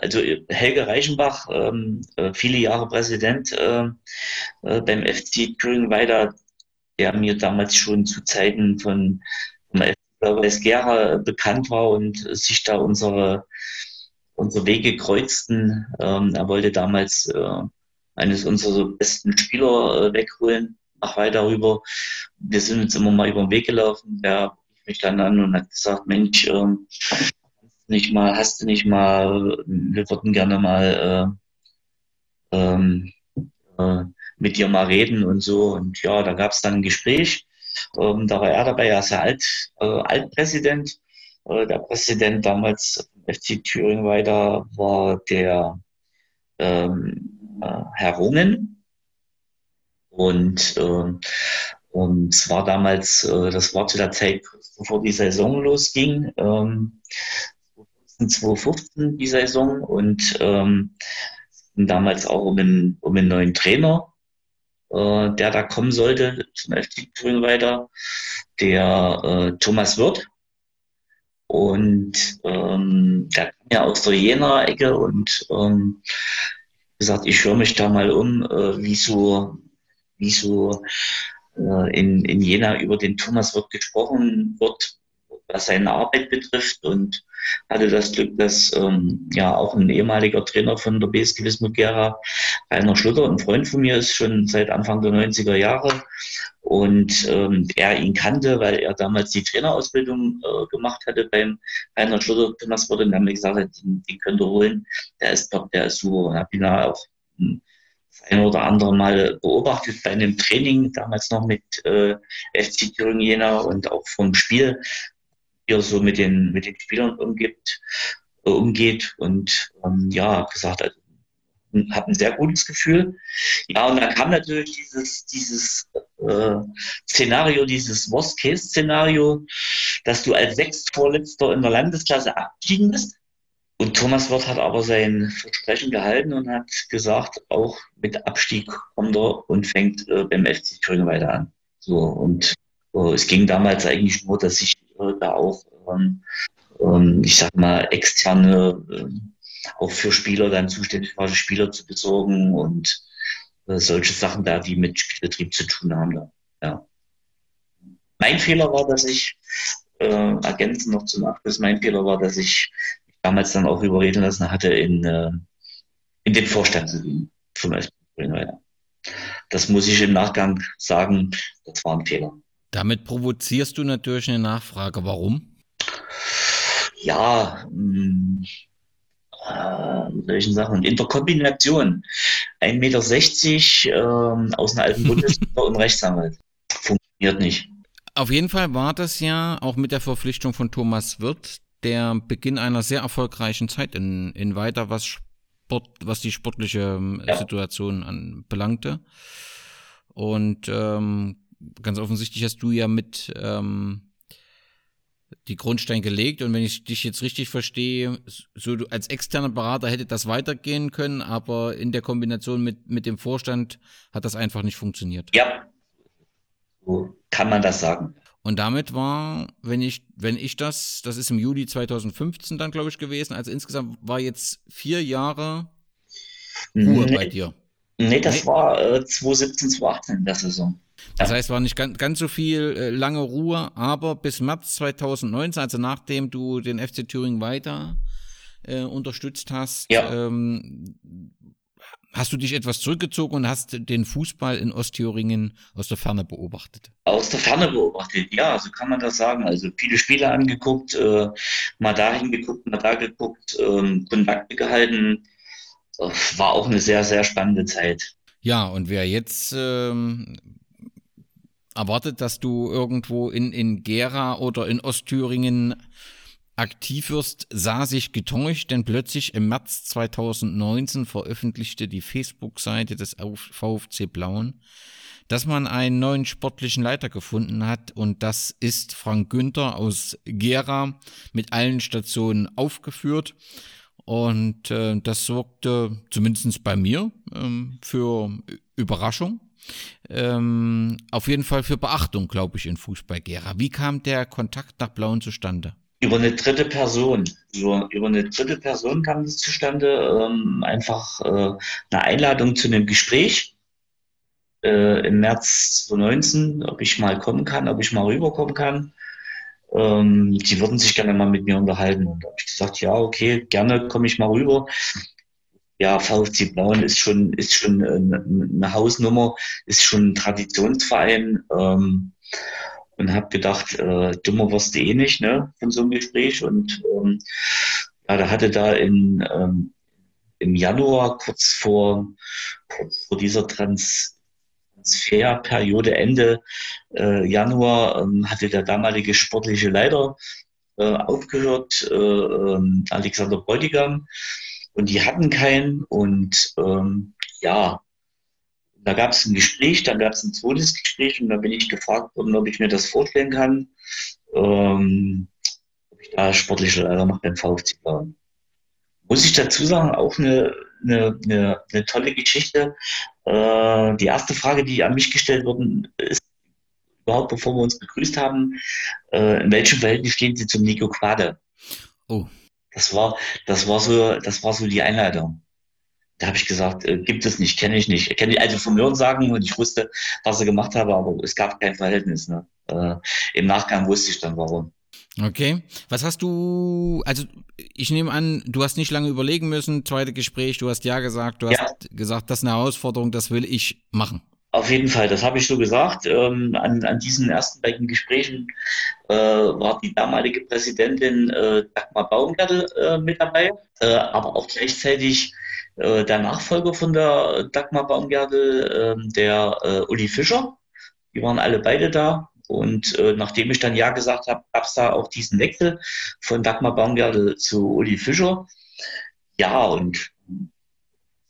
also Helge Reichenbach, ähm, äh, viele Jahre Präsident äh, äh, beim FC Thüringen weiter, der mir damals schon zu Zeiten von Weiß Gera bekannt war und sich da unsere, unsere Wege kreuzten. Ähm, er wollte damals äh, eines unserer besten Spieler äh, wegholen, nach weiter rüber. Wir sind uns immer mal über den Weg gelaufen. Der mich dann an und hat gesagt, Mensch, ähm, nicht mal, hast du nicht mal, wir würden gerne mal äh, ähm, äh, mit dir mal reden und so. Und ja, da gab es dann ein Gespräch. Ähm, da war er dabei, er ist ja Alt, äh, Altpräsident. Äh, der Präsident damals FC Thüringen weiter war der ähm, äh, Herr Rungen. Und äh, und es war damals, äh, das war zu der Zeit, bevor die Saison losging, ähm, 2015 die Saison und ähm, damals auch um einen, um einen neuen Trainer, äh, der da kommen sollte zum FC weiter, der äh, Thomas Wirth. Und ähm, der kam ja aus der Jena-Ecke und ähm, gesagt, ich höre mich da mal um, äh, wie so, in, in Jena über den Thomas wird gesprochen wird, was seine Arbeit betrifft und hatte das Glück, dass ähm, ja auch ein ehemaliger Trainer von der BSG Wismut Gera, Rainer Schlutter, ein Freund von mir ist, schon seit Anfang der 90er Jahre und ähm, er ihn kannte, weil er damals die Trainerausbildung äh, gemacht hatte beim Rainer Schlutter, Thomas wurde und haben mir gesagt, den, den könnt ihr holen, der ist top, der ist super und habe ihn auch hm, ein oder andere Mal beobachtet bei einem Training, damals noch mit äh, FC Thüringen Jena und auch vom Spiel, wie er so mit den, mit den Spielern umgibt, äh, umgeht. Und ähm, ja, gesagt, also, habe ein sehr gutes Gefühl. Ja, und dann kam natürlich dieses, dieses äh, Szenario, dieses Worst-Case-Szenario, dass du als Sechstvorletzter in der Landesklasse abgestiegen bist und Thomas Wirth hat aber sein Versprechen gehalten und hat gesagt, auch mit Abstieg kommt er und fängt äh, beim FC Thüringen weiter an. So, und äh, es ging damals eigentlich nur, dass ich äh, da auch, ähm, ähm, ich sag mal, externe, ähm, auch für Spieler dann zuständig war, Spieler zu besorgen und äh, solche Sachen da, die mit Betrieb zu tun haben. Da. Ja. Mein Fehler war, dass ich, äh, ergänzend noch zum Abschluss, mein Fehler war, dass ich damals dann auch überreden lassen hatte, in, äh, in den Vorstand zu gehen vom Das muss ich im Nachgang sagen, das war ein Fehler. Damit provozierst du natürlich eine Nachfrage. Warum? Ja, mh, äh, solchen Sachen. In der Kombination 1,60 Meter äh, aus einer alten Bundesliga und Rechtsanwalt. Funktioniert nicht. Auf jeden Fall war das ja auch mit der Verpflichtung von Thomas Wirth der Beginn einer sehr erfolgreichen Zeit in, in weiter, was Sport, was die sportliche ähm, ja. Situation anbelangte. Und ähm, ganz offensichtlich hast du ja mit ähm, die Grundstein gelegt und wenn ich dich jetzt richtig verstehe, so du als externer Berater hätte das weitergehen können, aber in der Kombination mit, mit dem Vorstand hat das einfach nicht funktioniert. Ja, so kann man das sagen. Und damit war, wenn ich, wenn ich das, das ist im Juli 2015 dann, glaube ich, gewesen, also insgesamt war jetzt vier Jahre Ruhe nee, bei dir. Nee, das nee? war äh, 2017, 2018 der Saison. Das heißt, war nicht ganz, ganz so viel äh, lange Ruhe, aber bis März 2019, also nachdem du den FC Thüringen weiter äh, unterstützt hast, ja. ähm, Hast du dich etwas zurückgezogen und hast den Fußball in Ostthüringen aus der Ferne beobachtet? Aus der Ferne beobachtet, ja, so kann man das sagen. Also viele Spiele angeguckt, äh, mal dahin geguckt, mal da geguckt, ähm, Kontakte gehalten. War auch eine sehr, sehr spannende Zeit. Ja, und wer jetzt ähm, erwartet, dass du irgendwo in, in Gera oder in Ostthüringen aktiv wirst, sah sich getäuscht, denn plötzlich im März 2019 veröffentlichte die Facebook-Seite des VfC Blauen dass man einen neuen sportlichen Leiter gefunden hat und das ist Frank Günther aus Gera mit allen Stationen aufgeführt. Und äh, das sorgte zumindest bei mir ähm, für Überraschung. Ähm, auf jeden Fall für Beachtung, glaube ich, in Fußball Gera. Wie kam der Kontakt nach Blauen zustande? Über eine dritte Person. Über, über eine dritte Person kam es zustande. Ähm, einfach äh, eine Einladung zu einem Gespräch äh, im März 2019, ob ich mal kommen kann, ob ich mal rüberkommen kann. Ähm, die würden sich gerne mal mit mir unterhalten. Und da habe ich gesagt, ja, okay, gerne komme ich mal rüber. Ja, VfC Blauen ist schon, ist schon eine, eine Hausnummer, ist schon ein Traditionsverein. Ähm, und habe gedacht, äh, dummer wirst du eh nicht, ne, von so einem Gespräch. Und ähm, ja, da hatte da in, ähm, im Januar, kurz vor, kurz vor dieser Trans Transferperiode Ende äh, Januar ähm, hatte der damalige sportliche Leiter äh, aufgehört, äh, ähm, Alexander Bräutigam, und die hatten keinen. Und ähm, ja, da gab es ein Gespräch, dann gab es ein zweites Gespräch und da bin ich gefragt worden, ob ich mir das vorstellen kann, ähm, ob ich da sportliche Leiter mache beim VfC Bayern. Muss ich dazu sagen, auch eine, eine, eine, eine tolle Geschichte. Äh, die erste Frage, die an mich gestellt worden ist, überhaupt bevor wir uns begrüßt haben, äh, in welchem Verhältnis stehen Sie zum Nico Quade? Oh. Das war, das war so, das war so die Einleitung. Da habe ich gesagt, äh, gibt es nicht, kenne ich nicht. Kenne ich also vom Hören sagen und ich wusste, was er gemacht habe, aber es gab kein Verhältnis. Ne? Äh, Im Nachgang wusste ich dann warum. Okay. Was hast du, also ich nehme an, du hast nicht lange überlegen müssen, zweite Gespräch, du hast ja gesagt, du hast ja. gesagt, das ist eine Herausforderung, das will ich machen. Auf jeden Fall, das habe ich so gesagt. Ähm, an, an diesen ersten beiden Gesprächen war die damalige Präsidentin äh, Dagmar Baumgartel äh, mit dabei, äh, aber auch gleichzeitig äh, der Nachfolger von der Dagmar Baumgartel, ähm, der äh, Uli Fischer. Die waren alle beide da. Und äh, nachdem ich dann Ja gesagt habe, gab es da auch diesen Wechsel von Dagmar Baumgartel zu Uli Fischer. Ja, und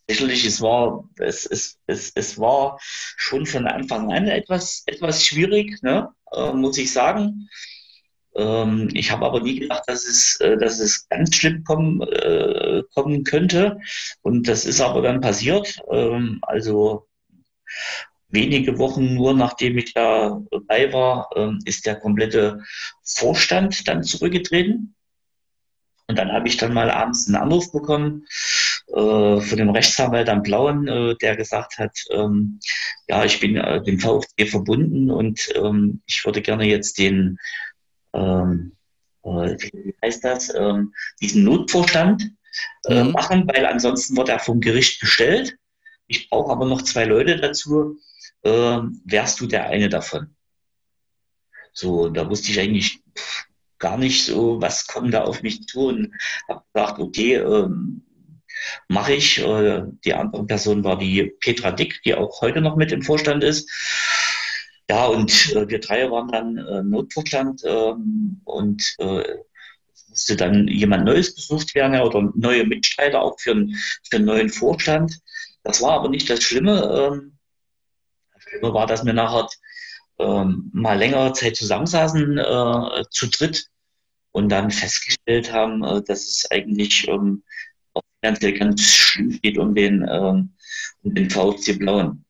sicherlich, es war, es, es, es, es war schon von Anfang an etwas, etwas schwierig, ne, äh, muss ich sagen. Ähm, ich habe aber nie gedacht, dass es, äh, dass es ganz schlimm kommen, äh, kommen könnte. Und das ist aber dann passiert. Ähm, also wenige Wochen nur nachdem ich da dabei war, ähm, ist der komplette Vorstand dann zurückgetreten. Und dann habe ich dann mal abends einen Anruf bekommen äh, von dem Rechtsanwalt am Blauen, äh, der gesagt hat, ähm, ja, ich bin äh, dem VfB verbunden und ähm, ich würde gerne jetzt den, ähm, äh, wie heißt das, ähm, diesen Notvorstand äh, mhm. machen, weil ansonsten wird er vom Gericht gestellt. Ich brauche aber noch zwei Leute dazu, äh, wärst du der eine davon. So, da wusste ich eigentlich gar nicht so, was kommt da auf mich zu und habe gesagt, okay, ähm, mache ich. Äh, die andere Person war die Petra Dick, die auch heute noch mit im Vorstand ist. Ja, und äh, wir drei waren dann äh, Notvorstand ähm, und musste dann jemand Neues besucht werden oder neue Mitstreiter auch für, für einen neuen Vorstand. Das war aber nicht das Schlimme. Ähm, Schlimme war, dass wir nachher ähm, mal längere Zeit zusammensaßen, zu dritt, und dann festgestellt haben, dass es eigentlich finanziell ganz schlimm steht um den, ähm, um den VfC Blauen.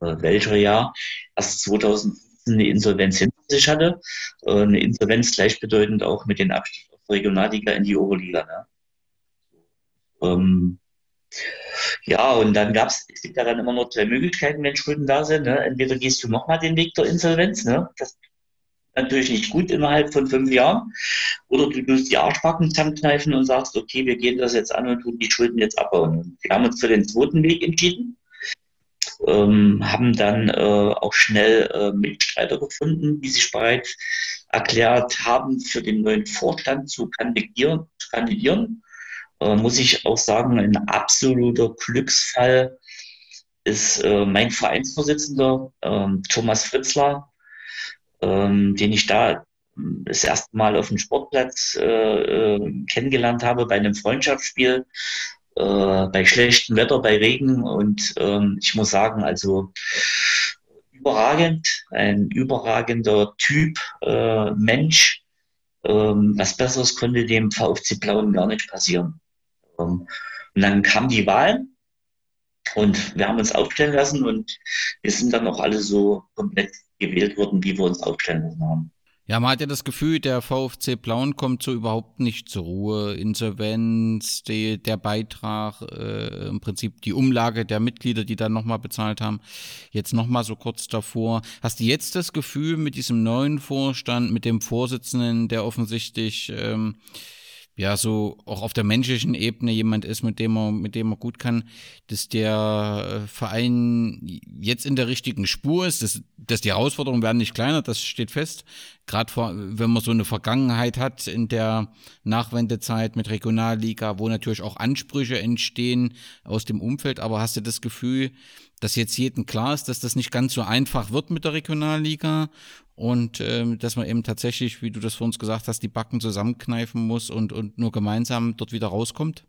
Äh, welcher Jahr erst 2015 eine Insolvenz hinter sich hatte. Äh, eine Insolvenz gleichbedeutend auch mit den Abstieg aus der Regionalliga in die Oberliga. Ne? Ähm, ja, und dann gab es, es gibt ja dann immer nur zwei Möglichkeiten, wenn Schulden da sind. Ne? Entweder gehst du nochmal den Weg der Insolvenz, ne? das natürlich nicht gut innerhalb von fünf Jahren, oder du musst die Arschbacken zusammenkneifen und sagst, okay, wir gehen das jetzt an und tun die Schulden jetzt abbauen. Wir haben uns für den zweiten Weg entschieden, ähm, haben dann äh, auch schnell äh, Mitstreiter gefunden, die sich bereit erklärt haben, für den neuen Vorstand zu kandidieren. Zu kandidieren äh, muss ich auch sagen, ein absoluter Glücksfall ist äh, mein Vereinsvorsitzender ähm, Thomas Fritzler, ähm, den ich da das erste Mal auf dem Sportplatz äh, äh, kennengelernt habe bei einem Freundschaftsspiel, äh, bei schlechtem Wetter, bei Regen. Und ähm, ich muss sagen, also überragend, ein überragender Typ, äh, Mensch. Ähm, was Besseres konnte dem VfC Blauen gar nicht passieren. Ähm, und dann kam die Wahl und wir haben uns aufstellen lassen und wir sind dann auch alle so komplett gewählt worden, wie wir uns aufstellen lassen haben. Ja, man hat ja das Gefühl, der VfC Plauen kommt so überhaupt nicht zur Ruhe. Insolvenz, die, der Beitrag, äh, im Prinzip die Umlage der Mitglieder, die dann nochmal bezahlt haben, jetzt nochmal so kurz davor. Hast du jetzt das Gefühl mit diesem neuen Vorstand, mit dem Vorsitzenden, der offensichtlich ähm, ja so auch auf der menschlichen Ebene jemand ist, mit dem man, mit dem man gut kann, dass der äh, Verein jetzt in der richtigen Spur ist, dass, dass die Herausforderungen werden nicht kleiner, das steht fest. Gerade wenn man so eine Vergangenheit hat in der Nachwendezeit mit Regionalliga, wo natürlich auch Ansprüche entstehen aus dem Umfeld, aber hast du das Gefühl, dass jetzt jedem klar ist, dass das nicht ganz so einfach wird mit der Regionalliga und ähm, dass man eben tatsächlich, wie du das vor uns gesagt hast, die Backen zusammenkneifen muss und, und nur gemeinsam dort wieder rauskommt?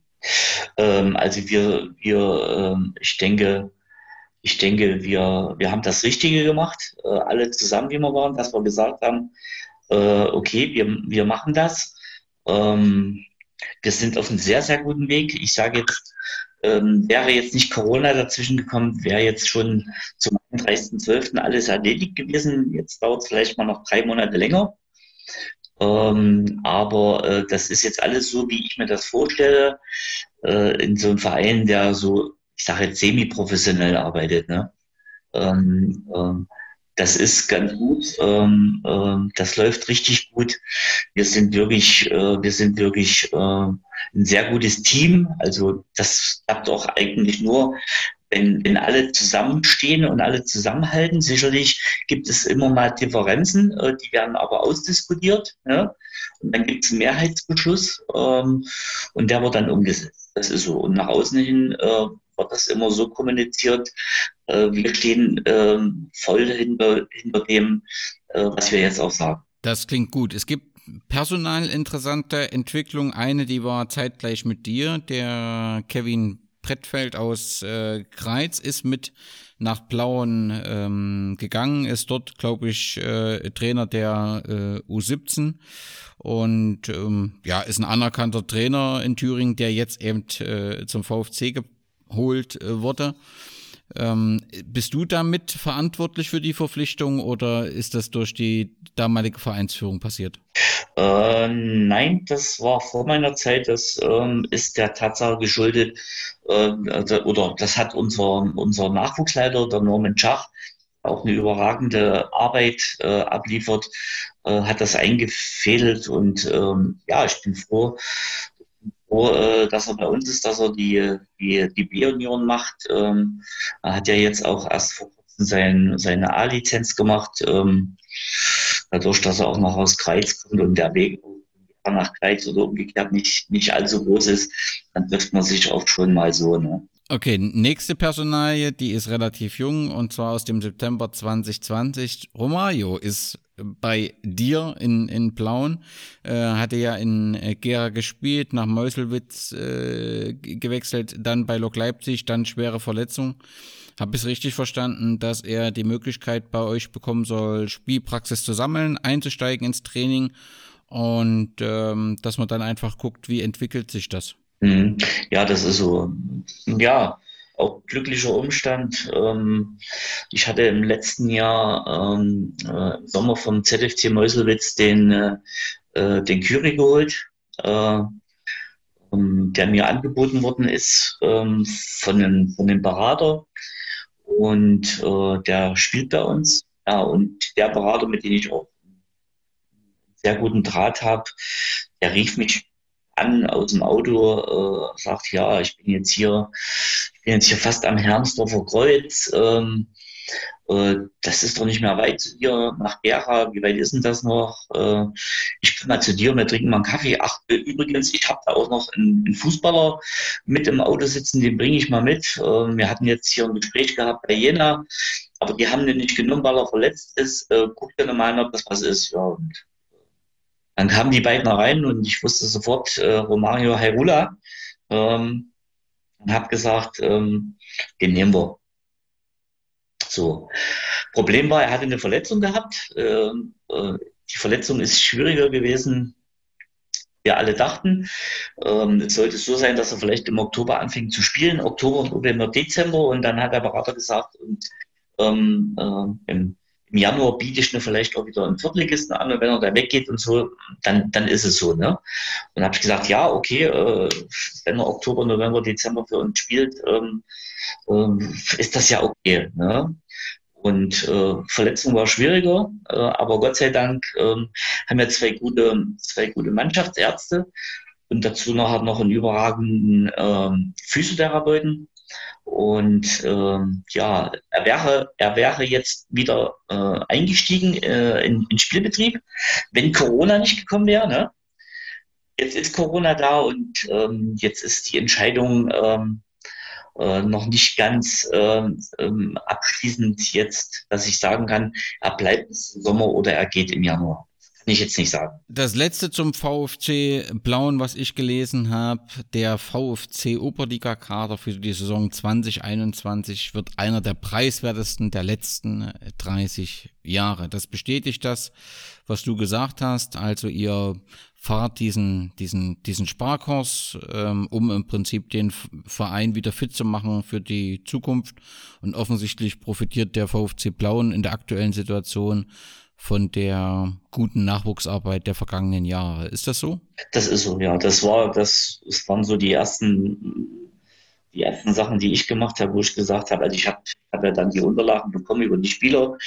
Ähm, also wir, wir ähm, ich denke, ich denke, wir, wir haben das Richtige gemacht, äh, alle zusammen, wie wir waren, dass wir gesagt haben, äh, okay, wir, wir machen das. Ähm, wir sind auf einem sehr, sehr guten Weg. Ich sage jetzt, ähm, wäre jetzt nicht Corona dazwischen gekommen, wäre jetzt schon zum 31.12. alles erledigt gewesen. Jetzt dauert es vielleicht mal noch drei Monate länger. Ähm, aber äh, das ist jetzt alles so, wie ich mir das vorstelle, äh, in so einem Verein, der so, ich sage jetzt semi-professionell arbeitet. Ne? Ähm, ähm, das ist ganz gut. Ähm, äh, das läuft richtig gut. Wir sind wirklich, äh, wir sind wirklich äh, ein sehr gutes Team. Also das klappt auch eigentlich nur, wenn, wenn alle zusammenstehen und alle zusammenhalten. Sicherlich gibt es immer mal Differenzen, äh, die werden aber ausdiskutiert. Ja? Und dann gibt es einen Mehrheitsbeschluss ähm, und der wird dann umgesetzt. Das ist so. Und nach außen hin äh, wird das immer so kommuniziert. Äh, wir stehen ähm, voll hinter, hinter dem, äh, was wir jetzt auch sagen. Das klingt gut. Es gibt personal interessante Entwicklung. Eine, die war zeitgleich mit dir. Der Kevin Brettfeld aus äh, Kreiz ist mit nach Plauen ähm, gegangen, ist dort, glaube ich, äh, Trainer der äh, U17 und ähm, ja, ist ein anerkannter Trainer in Thüringen, der jetzt eben äh, zum VfC geholt äh, wurde. Ähm, bist du damit verantwortlich für die Verpflichtung oder ist das durch die damalige Vereinsführung passiert? Äh, nein, das war vor meiner Zeit. Das ähm, ist der Tatsache geschuldet, äh, oder das hat unser, unser Nachwuchsleiter, der Norman Schach, auch eine überragende Arbeit äh, abliefert, äh, hat das eingefädelt und ähm, ja, ich bin froh, froh, äh, dass er bei uns ist, dass er die, die, die B-Union macht. Ähm, er hat ja jetzt auch erst vor kurzem sein, seine A-Lizenz gemacht, ähm, dadurch, dass er auch noch aus Kreis kommt und der Weg nach Kreis oder umgekehrt nicht, nicht allzu groß ist, dann trifft man sich auch schon mal so. Ne? Okay, nächste Personalie, die ist relativ jung und zwar aus dem September 2020. Romario ist bei dir in, in Plauen, äh, hatte ja in äh, Gera gespielt, nach Meuselwitz äh, gewechselt, dann bei Lok Leipzig, dann schwere Verletzung. Habe ich es richtig verstanden, dass er die Möglichkeit bei euch bekommen soll, Spielpraxis zu sammeln, einzusteigen ins Training und ähm, dass man dann einfach guckt, wie entwickelt sich das? Mhm. Ja, das ist so. Ja, auch glücklicher Umstand. Ähm, ich hatte im letzten Jahr ähm, äh, im Sommer vom ZFC Meuselwitz den, äh, äh, den Curie geholt, äh, ähm, der mir angeboten worden ist von, einem, von einem Berater. Und der spielt bei uns. Ja, und der Berater, mit dem ich auch sehr guten Draht habe, der rief mich an aus dem Auto, äh, sagt, ja, ich bin jetzt hier, ich bin jetzt hier fast am Hermsdorfer Kreuz. Ähm, äh, das ist doch nicht mehr weit zu dir nach Gera. Wie weit ist denn das noch? Äh, ich komme mal zu dir, wir trinken mal einen Kaffee. Ach, übrigens, ich habe da auch noch einen, einen, Fußballer mit im Auto sitzen, den bringe ich mal mit. Äh, wir hatten jetzt hier ein Gespräch gehabt bei Jena, aber die haben den nicht genommen, weil er verletzt ist. Äh, guck dir mal an, ob das was ist. Ja, und dann kamen die beiden rein und ich wusste sofort äh, Romario Hairula ähm, und habe gesagt, ähm, den nehmen wir. So. Problem war, er hatte eine Verletzung gehabt. Ähm, äh, die Verletzung ist schwieriger gewesen, wir alle dachten. Ähm, es sollte so sein, dass er vielleicht im Oktober anfängt zu spielen, Oktober, November, Dezember. Und dann hat der Berater gesagt, und, ähm, äh, im, Januar biete ich mir vielleicht auch wieder einen Viertligisten an und wenn er da weggeht und so, dann, dann ist es so. Ne? Und habe ich gesagt, ja, okay, äh, wenn er Oktober, November, Dezember für uns spielt, ähm, äh, ist das ja okay. Ne? Und äh, Verletzung war schwieriger, äh, aber Gott sei Dank äh, haben wir zwei gute, zwei gute Mannschaftsärzte und dazu noch noch einen überragenden äh, Physiotherapeuten. Und äh, ja, er wäre, er wäre jetzt wieder äh, eingestiegen äh, in, in Spielbetrieb, wenn Corona nicht gekommen wäre. Ne? Jetzt ist Corona da und ähm, jetzt ist die Entscheidung, ähm, äh, noch nicht ganz ähm, ähm, abschließend jetzt, dass ich sagen kann, er bleibt bis Sommer oder er geht im Januar. Ich jetzt nicht sagen. Das letzte zum VfC Blauen, was ich gelesen habe, der VfC Oberliga-Kader für die Saison 2021 wird einer der preiswertesten der letzten 30 Jahre. Das bestätigt das, was du gesagt hast. Also ihr fahrt diesen, diesen, diesen Sparkurs, ähm, um im Prinzip den Verein wieder fit zu machen für die Zukunft. Und offensichtlich profitiert der VfC Blauen in der aktuellen Situation von der guten Nachwuchsarbeit der vergangenen Jahre. Ist das so? Das ist so, ja. Das war, das, das waren so die ersten, die ersten Sachen, die ich gemacht habe, wo ich gesagt habe, also ich habe hab ja dann die Unterlagen bekommen über die Spieler,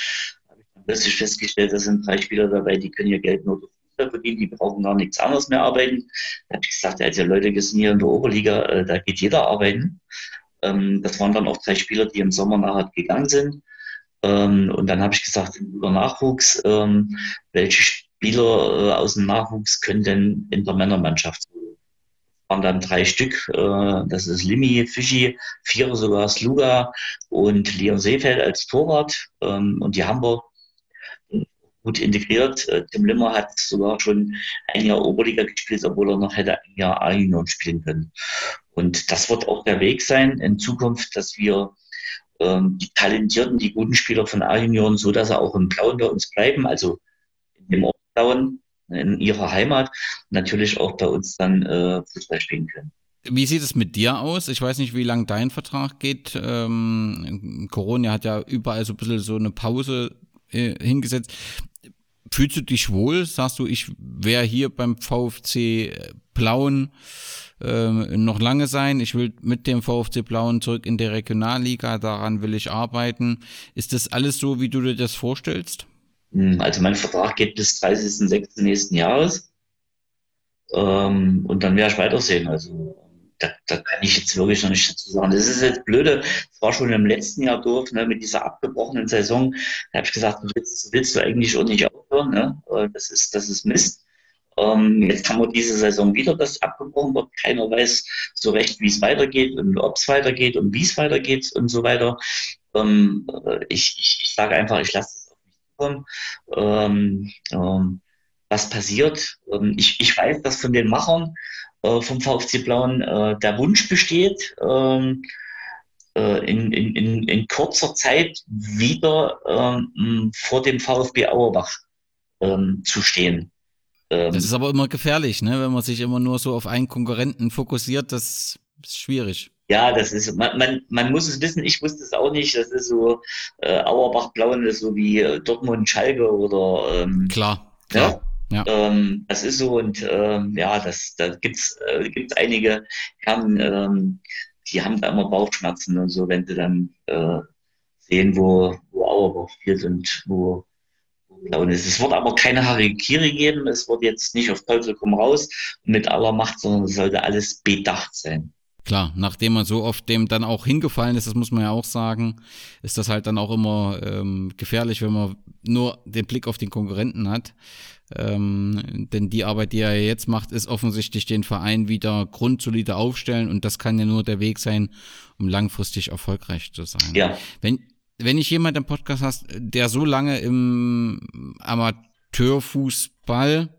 habe ich dann plötzlich festgestellt, da sind drei Spieler dabei, die können ihr Geld nur durch verdienen, die brauchen gar nichts anderes mehr arbeiten. Da habe ich gesagt, also Leute, wir sind hier in der Oberliga, äh, da geht jeder arbeiten. Ähm, das waren dann auch drei Spieler, die im Sommer nachher gegangen sind. Ähm, und dann habe ich gesagt, über Nachwuchs, ähm, welche Spieler äh, aus dem Nachwuchs können denn in der Männermannschaft Das waren dann drei Stück. Äh, das ist Limi, Fischi, vier sogar Sluga und Leon Seefeld als Torwart. Ähm, und die haben wir gut integriert. Äh, Tim Limmer hat sogar schon ein Jahr Oberliga gespielt, obwohl er noch hätte ein Jahr A-Union spielen können. Und das wird auch der Weg sein in Zukunft, dass wir die talentierten, die guten Spieler von A-Union, so dass sie auch im Blauen bei uns bleiben, also dem Ort Blauen, in ihrer Heimat, natürlich auch bei uns dann äh, Fußball spielen können. Wie sieht es mit dir aus? Ich weiß nicht, wie lang dein Vertrag geht. Ähm, Corona hat ja überall so ein bisschen so eine Pause äh, hingesetzt. Fühlst du dich wohl? Sagst du, ich wäre hier beim VfC Blauen äh, noch lange sein. Ich will mit dem VfC Blauen zurück in der Regionalliga. Daran will ich arbeiten. Ist das alles so, wie du dir das vorstellst? Hm, also mein Vertrag geht bis 30.06. nächsten Jahres. Ähm, und dann werde ich weitersehen. Also da, da kann ich jetzt wirklich noch nicht dazu sagen. Das ist jetzt blöde. Es war schon im letzten Jahr doof, ne, mit dieser abgebrochenen Saison. Da habe ich gesagt, willst, willst du eigentlich auch nicht aufhören. Ne? Das, ist, das ist Mist. Ähm, jetzt haben wir diese Saison wieder, dass abgebrochen wird. Keiner weiß so recht, wie es weitergeht und ob es weitergeht und wie es weitergeht und so weiter. Ähm, ich, ich, ich sage einfach, ich lasse es auf mich zukommen. Ähm, ähm, was passiert? Ähm, ich, ich weiß, dass von den Machern äh, vom VfC Blauen äh, der Wunsch besteht, ähm, äh, in, in, in, in, kurzer Zeit wieder ähm, vor dem VfB Auerbach ähm, zu stehen. Das ist aber immer gefährlich, ne? wenn man sich immer nur so auf einen Konkurrenten fokussiert, das ist schwierig. Ja, das ist, man, man, man muss es wissen, ich wusste es auch nicht, das ist so, äh, Auerbach-Blauen ist so wie äh, Dortmund-Schalke oder. Ähm, klar, klar. Ja? Ja. Ähm, das ist so und ähm, ja, das, da gibt's äh, gibt's einige Herren, ähm, die haben da immer Bauchschmerzen und so, wenn sie dann äh, sehen, wo, wo Auerbach spielt und wo, Blauen ist. Es wird aber keine Harikiri geben, es wird jetzt nicht auf Teufel komm raus mit aller Macht, sondern es sollte alles bedacht sein. Klar, nachdem man so oft dem dann auch hingefallen ist, das muss man ja auch sagen, ist das halt dann auch immer ähm, gefährlich, wenn man nur den Blick auf den Konkurrenten hat. Ähm, denn die Arbeit, die er jetzt macht, ist offensichtlich den Verein wieder grundsolide aufstellen und das kann ja nur der Weg sein, um langfristig erfolgreich zu sein. Ja. Wenn, wenn ich jemand im Podcast hast, der so lange im Amateurfußball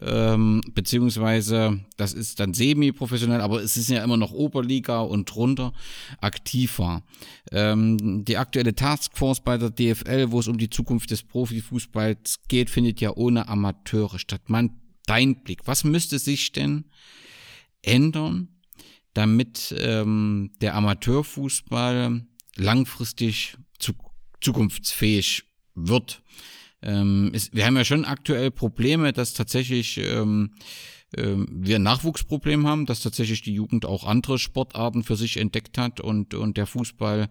ähm, beziehungsweise das ist dann semi-professionell, aber es ist ja immer noch Oberliga und drunter aktiv war. Ähm, die aktuelle Taskforce bei der DFL, wo es um die Zukunft des Profifußballs geht, findet ja ohne Amateure statt. Man, dein Blick, was müsste sich denn ändern, damit ähm, der Amateurfußball langfristig zu, zukunftsfähig wird? Ähm, ist, wir haben ja schon aktuell Probleme, dass tatsächlich ähm, ähm, wir ein Nachwuchsproblem haben, dass tatsächlich die Jugend auch andere Sportarten für sich entdeckt hat und, und der Fußball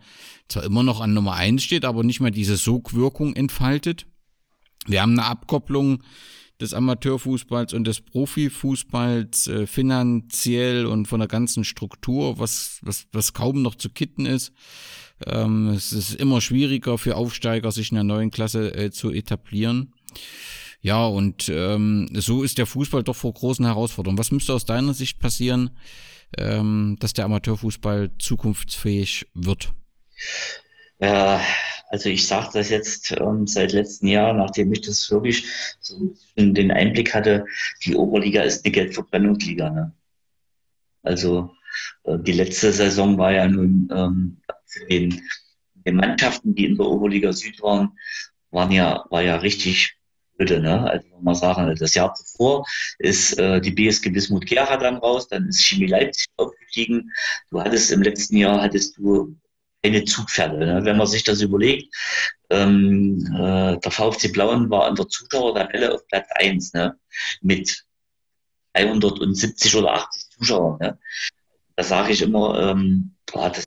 zwar immer noch an Nummer eins steht, aber nicht mehr diese Sogwirkung entfaltet. Wir haben eine Abkopplung des Amateurfußballs und des Profifußballs äh, finanziell und von der ganzen Struktur, was, was, was kaum noch zu kitten ist. Ähm, es ist immer schwieriger für Aufsteiger, sich in der neuen Klasse äh, zu etablieren. Ja, und ähm, so ist der Fußball doch vor großen Herausforderungen. Was müsste aus deiner Sicht passieren, ähm, dass der Amateurfußball zukunftsfähig wird? Ja, also ich sage das jetzt ähm, seit letzten Jahr, nachdem ich das wirklich so den Einblick hatte, die Oberliga ist eine Geldverbrennungsliga. Ne? Also äh, die letzte Saison war ja nun ähm, für den, den Mannschaften, die in der Oberliga Süd waren, waren ja, war ja richtig blöde, ne? Also mal sagen, das Jahr zuvor ist äh, die BSG Bismut Gera dann raus, dann ist Chemie Leipzig aufgestiegen. Du hattest im letzten Jahr hattest du eine Zugpferde. Ne? Wenn man sich das überlegt, ähm, äh, der VfC Blauen war an der Zuschauertabelle auf Platz 1 ne? mit 370 oder 80 Zuschauern. Ne? Da sage ich immer, ähm, boah, das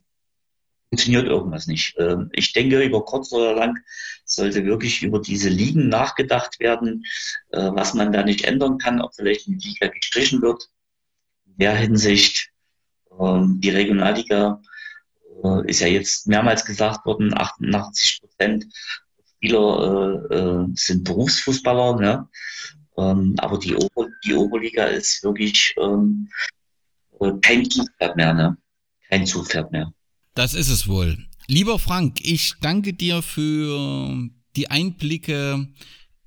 funktioniert irgendwas nicht. Ähm, ich denke, über kurz oder lang sollte wirklich über diese Ligen nachgedacht werden, äh, was man da nicht ändern kann, ob vielleicht eine Liga gestrichen wird. In der Hinsicht, ähm, die Regionalliga äh, ist ja jetzt mehrmals gesagt worden, 88 Prozent Spieler äh, äh, sind Berufsfußballer, ne? Ähm, aber die, Ober die Oberliga ist wirklich ähm, kein Zugpferd mehr, ne? Kein Zugpferd mehr. Das ist es wohl. Lieber Frank, ich danke dir für die Einblicke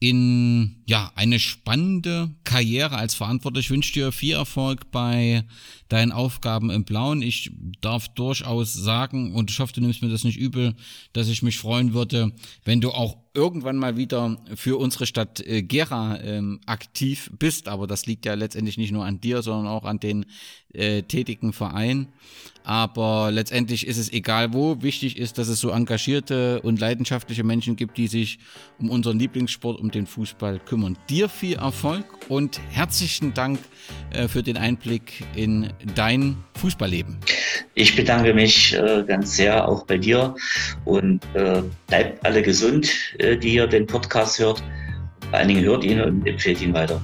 in ja eine spannende Karriere als Verantwortlich. Ich wünsche dir viel Erfolg bei deinen Aufgaben im Blauen. Ich darf durchaus sagen, und ich hoffe, du nimmst mir das nicht übel, dass ich mich freuen würde, wenn du auch irgendwann mal wieder für unsere Stadt äh, Gera ähm, aktiv bist. Aber das liegt ja letztendlich nicht nur an dir, sondern auch an den äh, tätigen Verein. Aber letztendlich ist es egal wo. Wichtig ist, dass es so engagierte und leidenschaftliche Menschen gibt, die sich um unseren Lieblingssport, um den Fußball kümmern. Dir viel Erfolg und herzlichen Dank äh, für den Einblick in dein Fußballleben. Ich bedanke mich äh, ganz sehr auch bei dir und äh, bleibt alle gesund, äh, die ihr den Podcast hört. Vor allen Dingen hört ihn und empfehlt ihn weiter.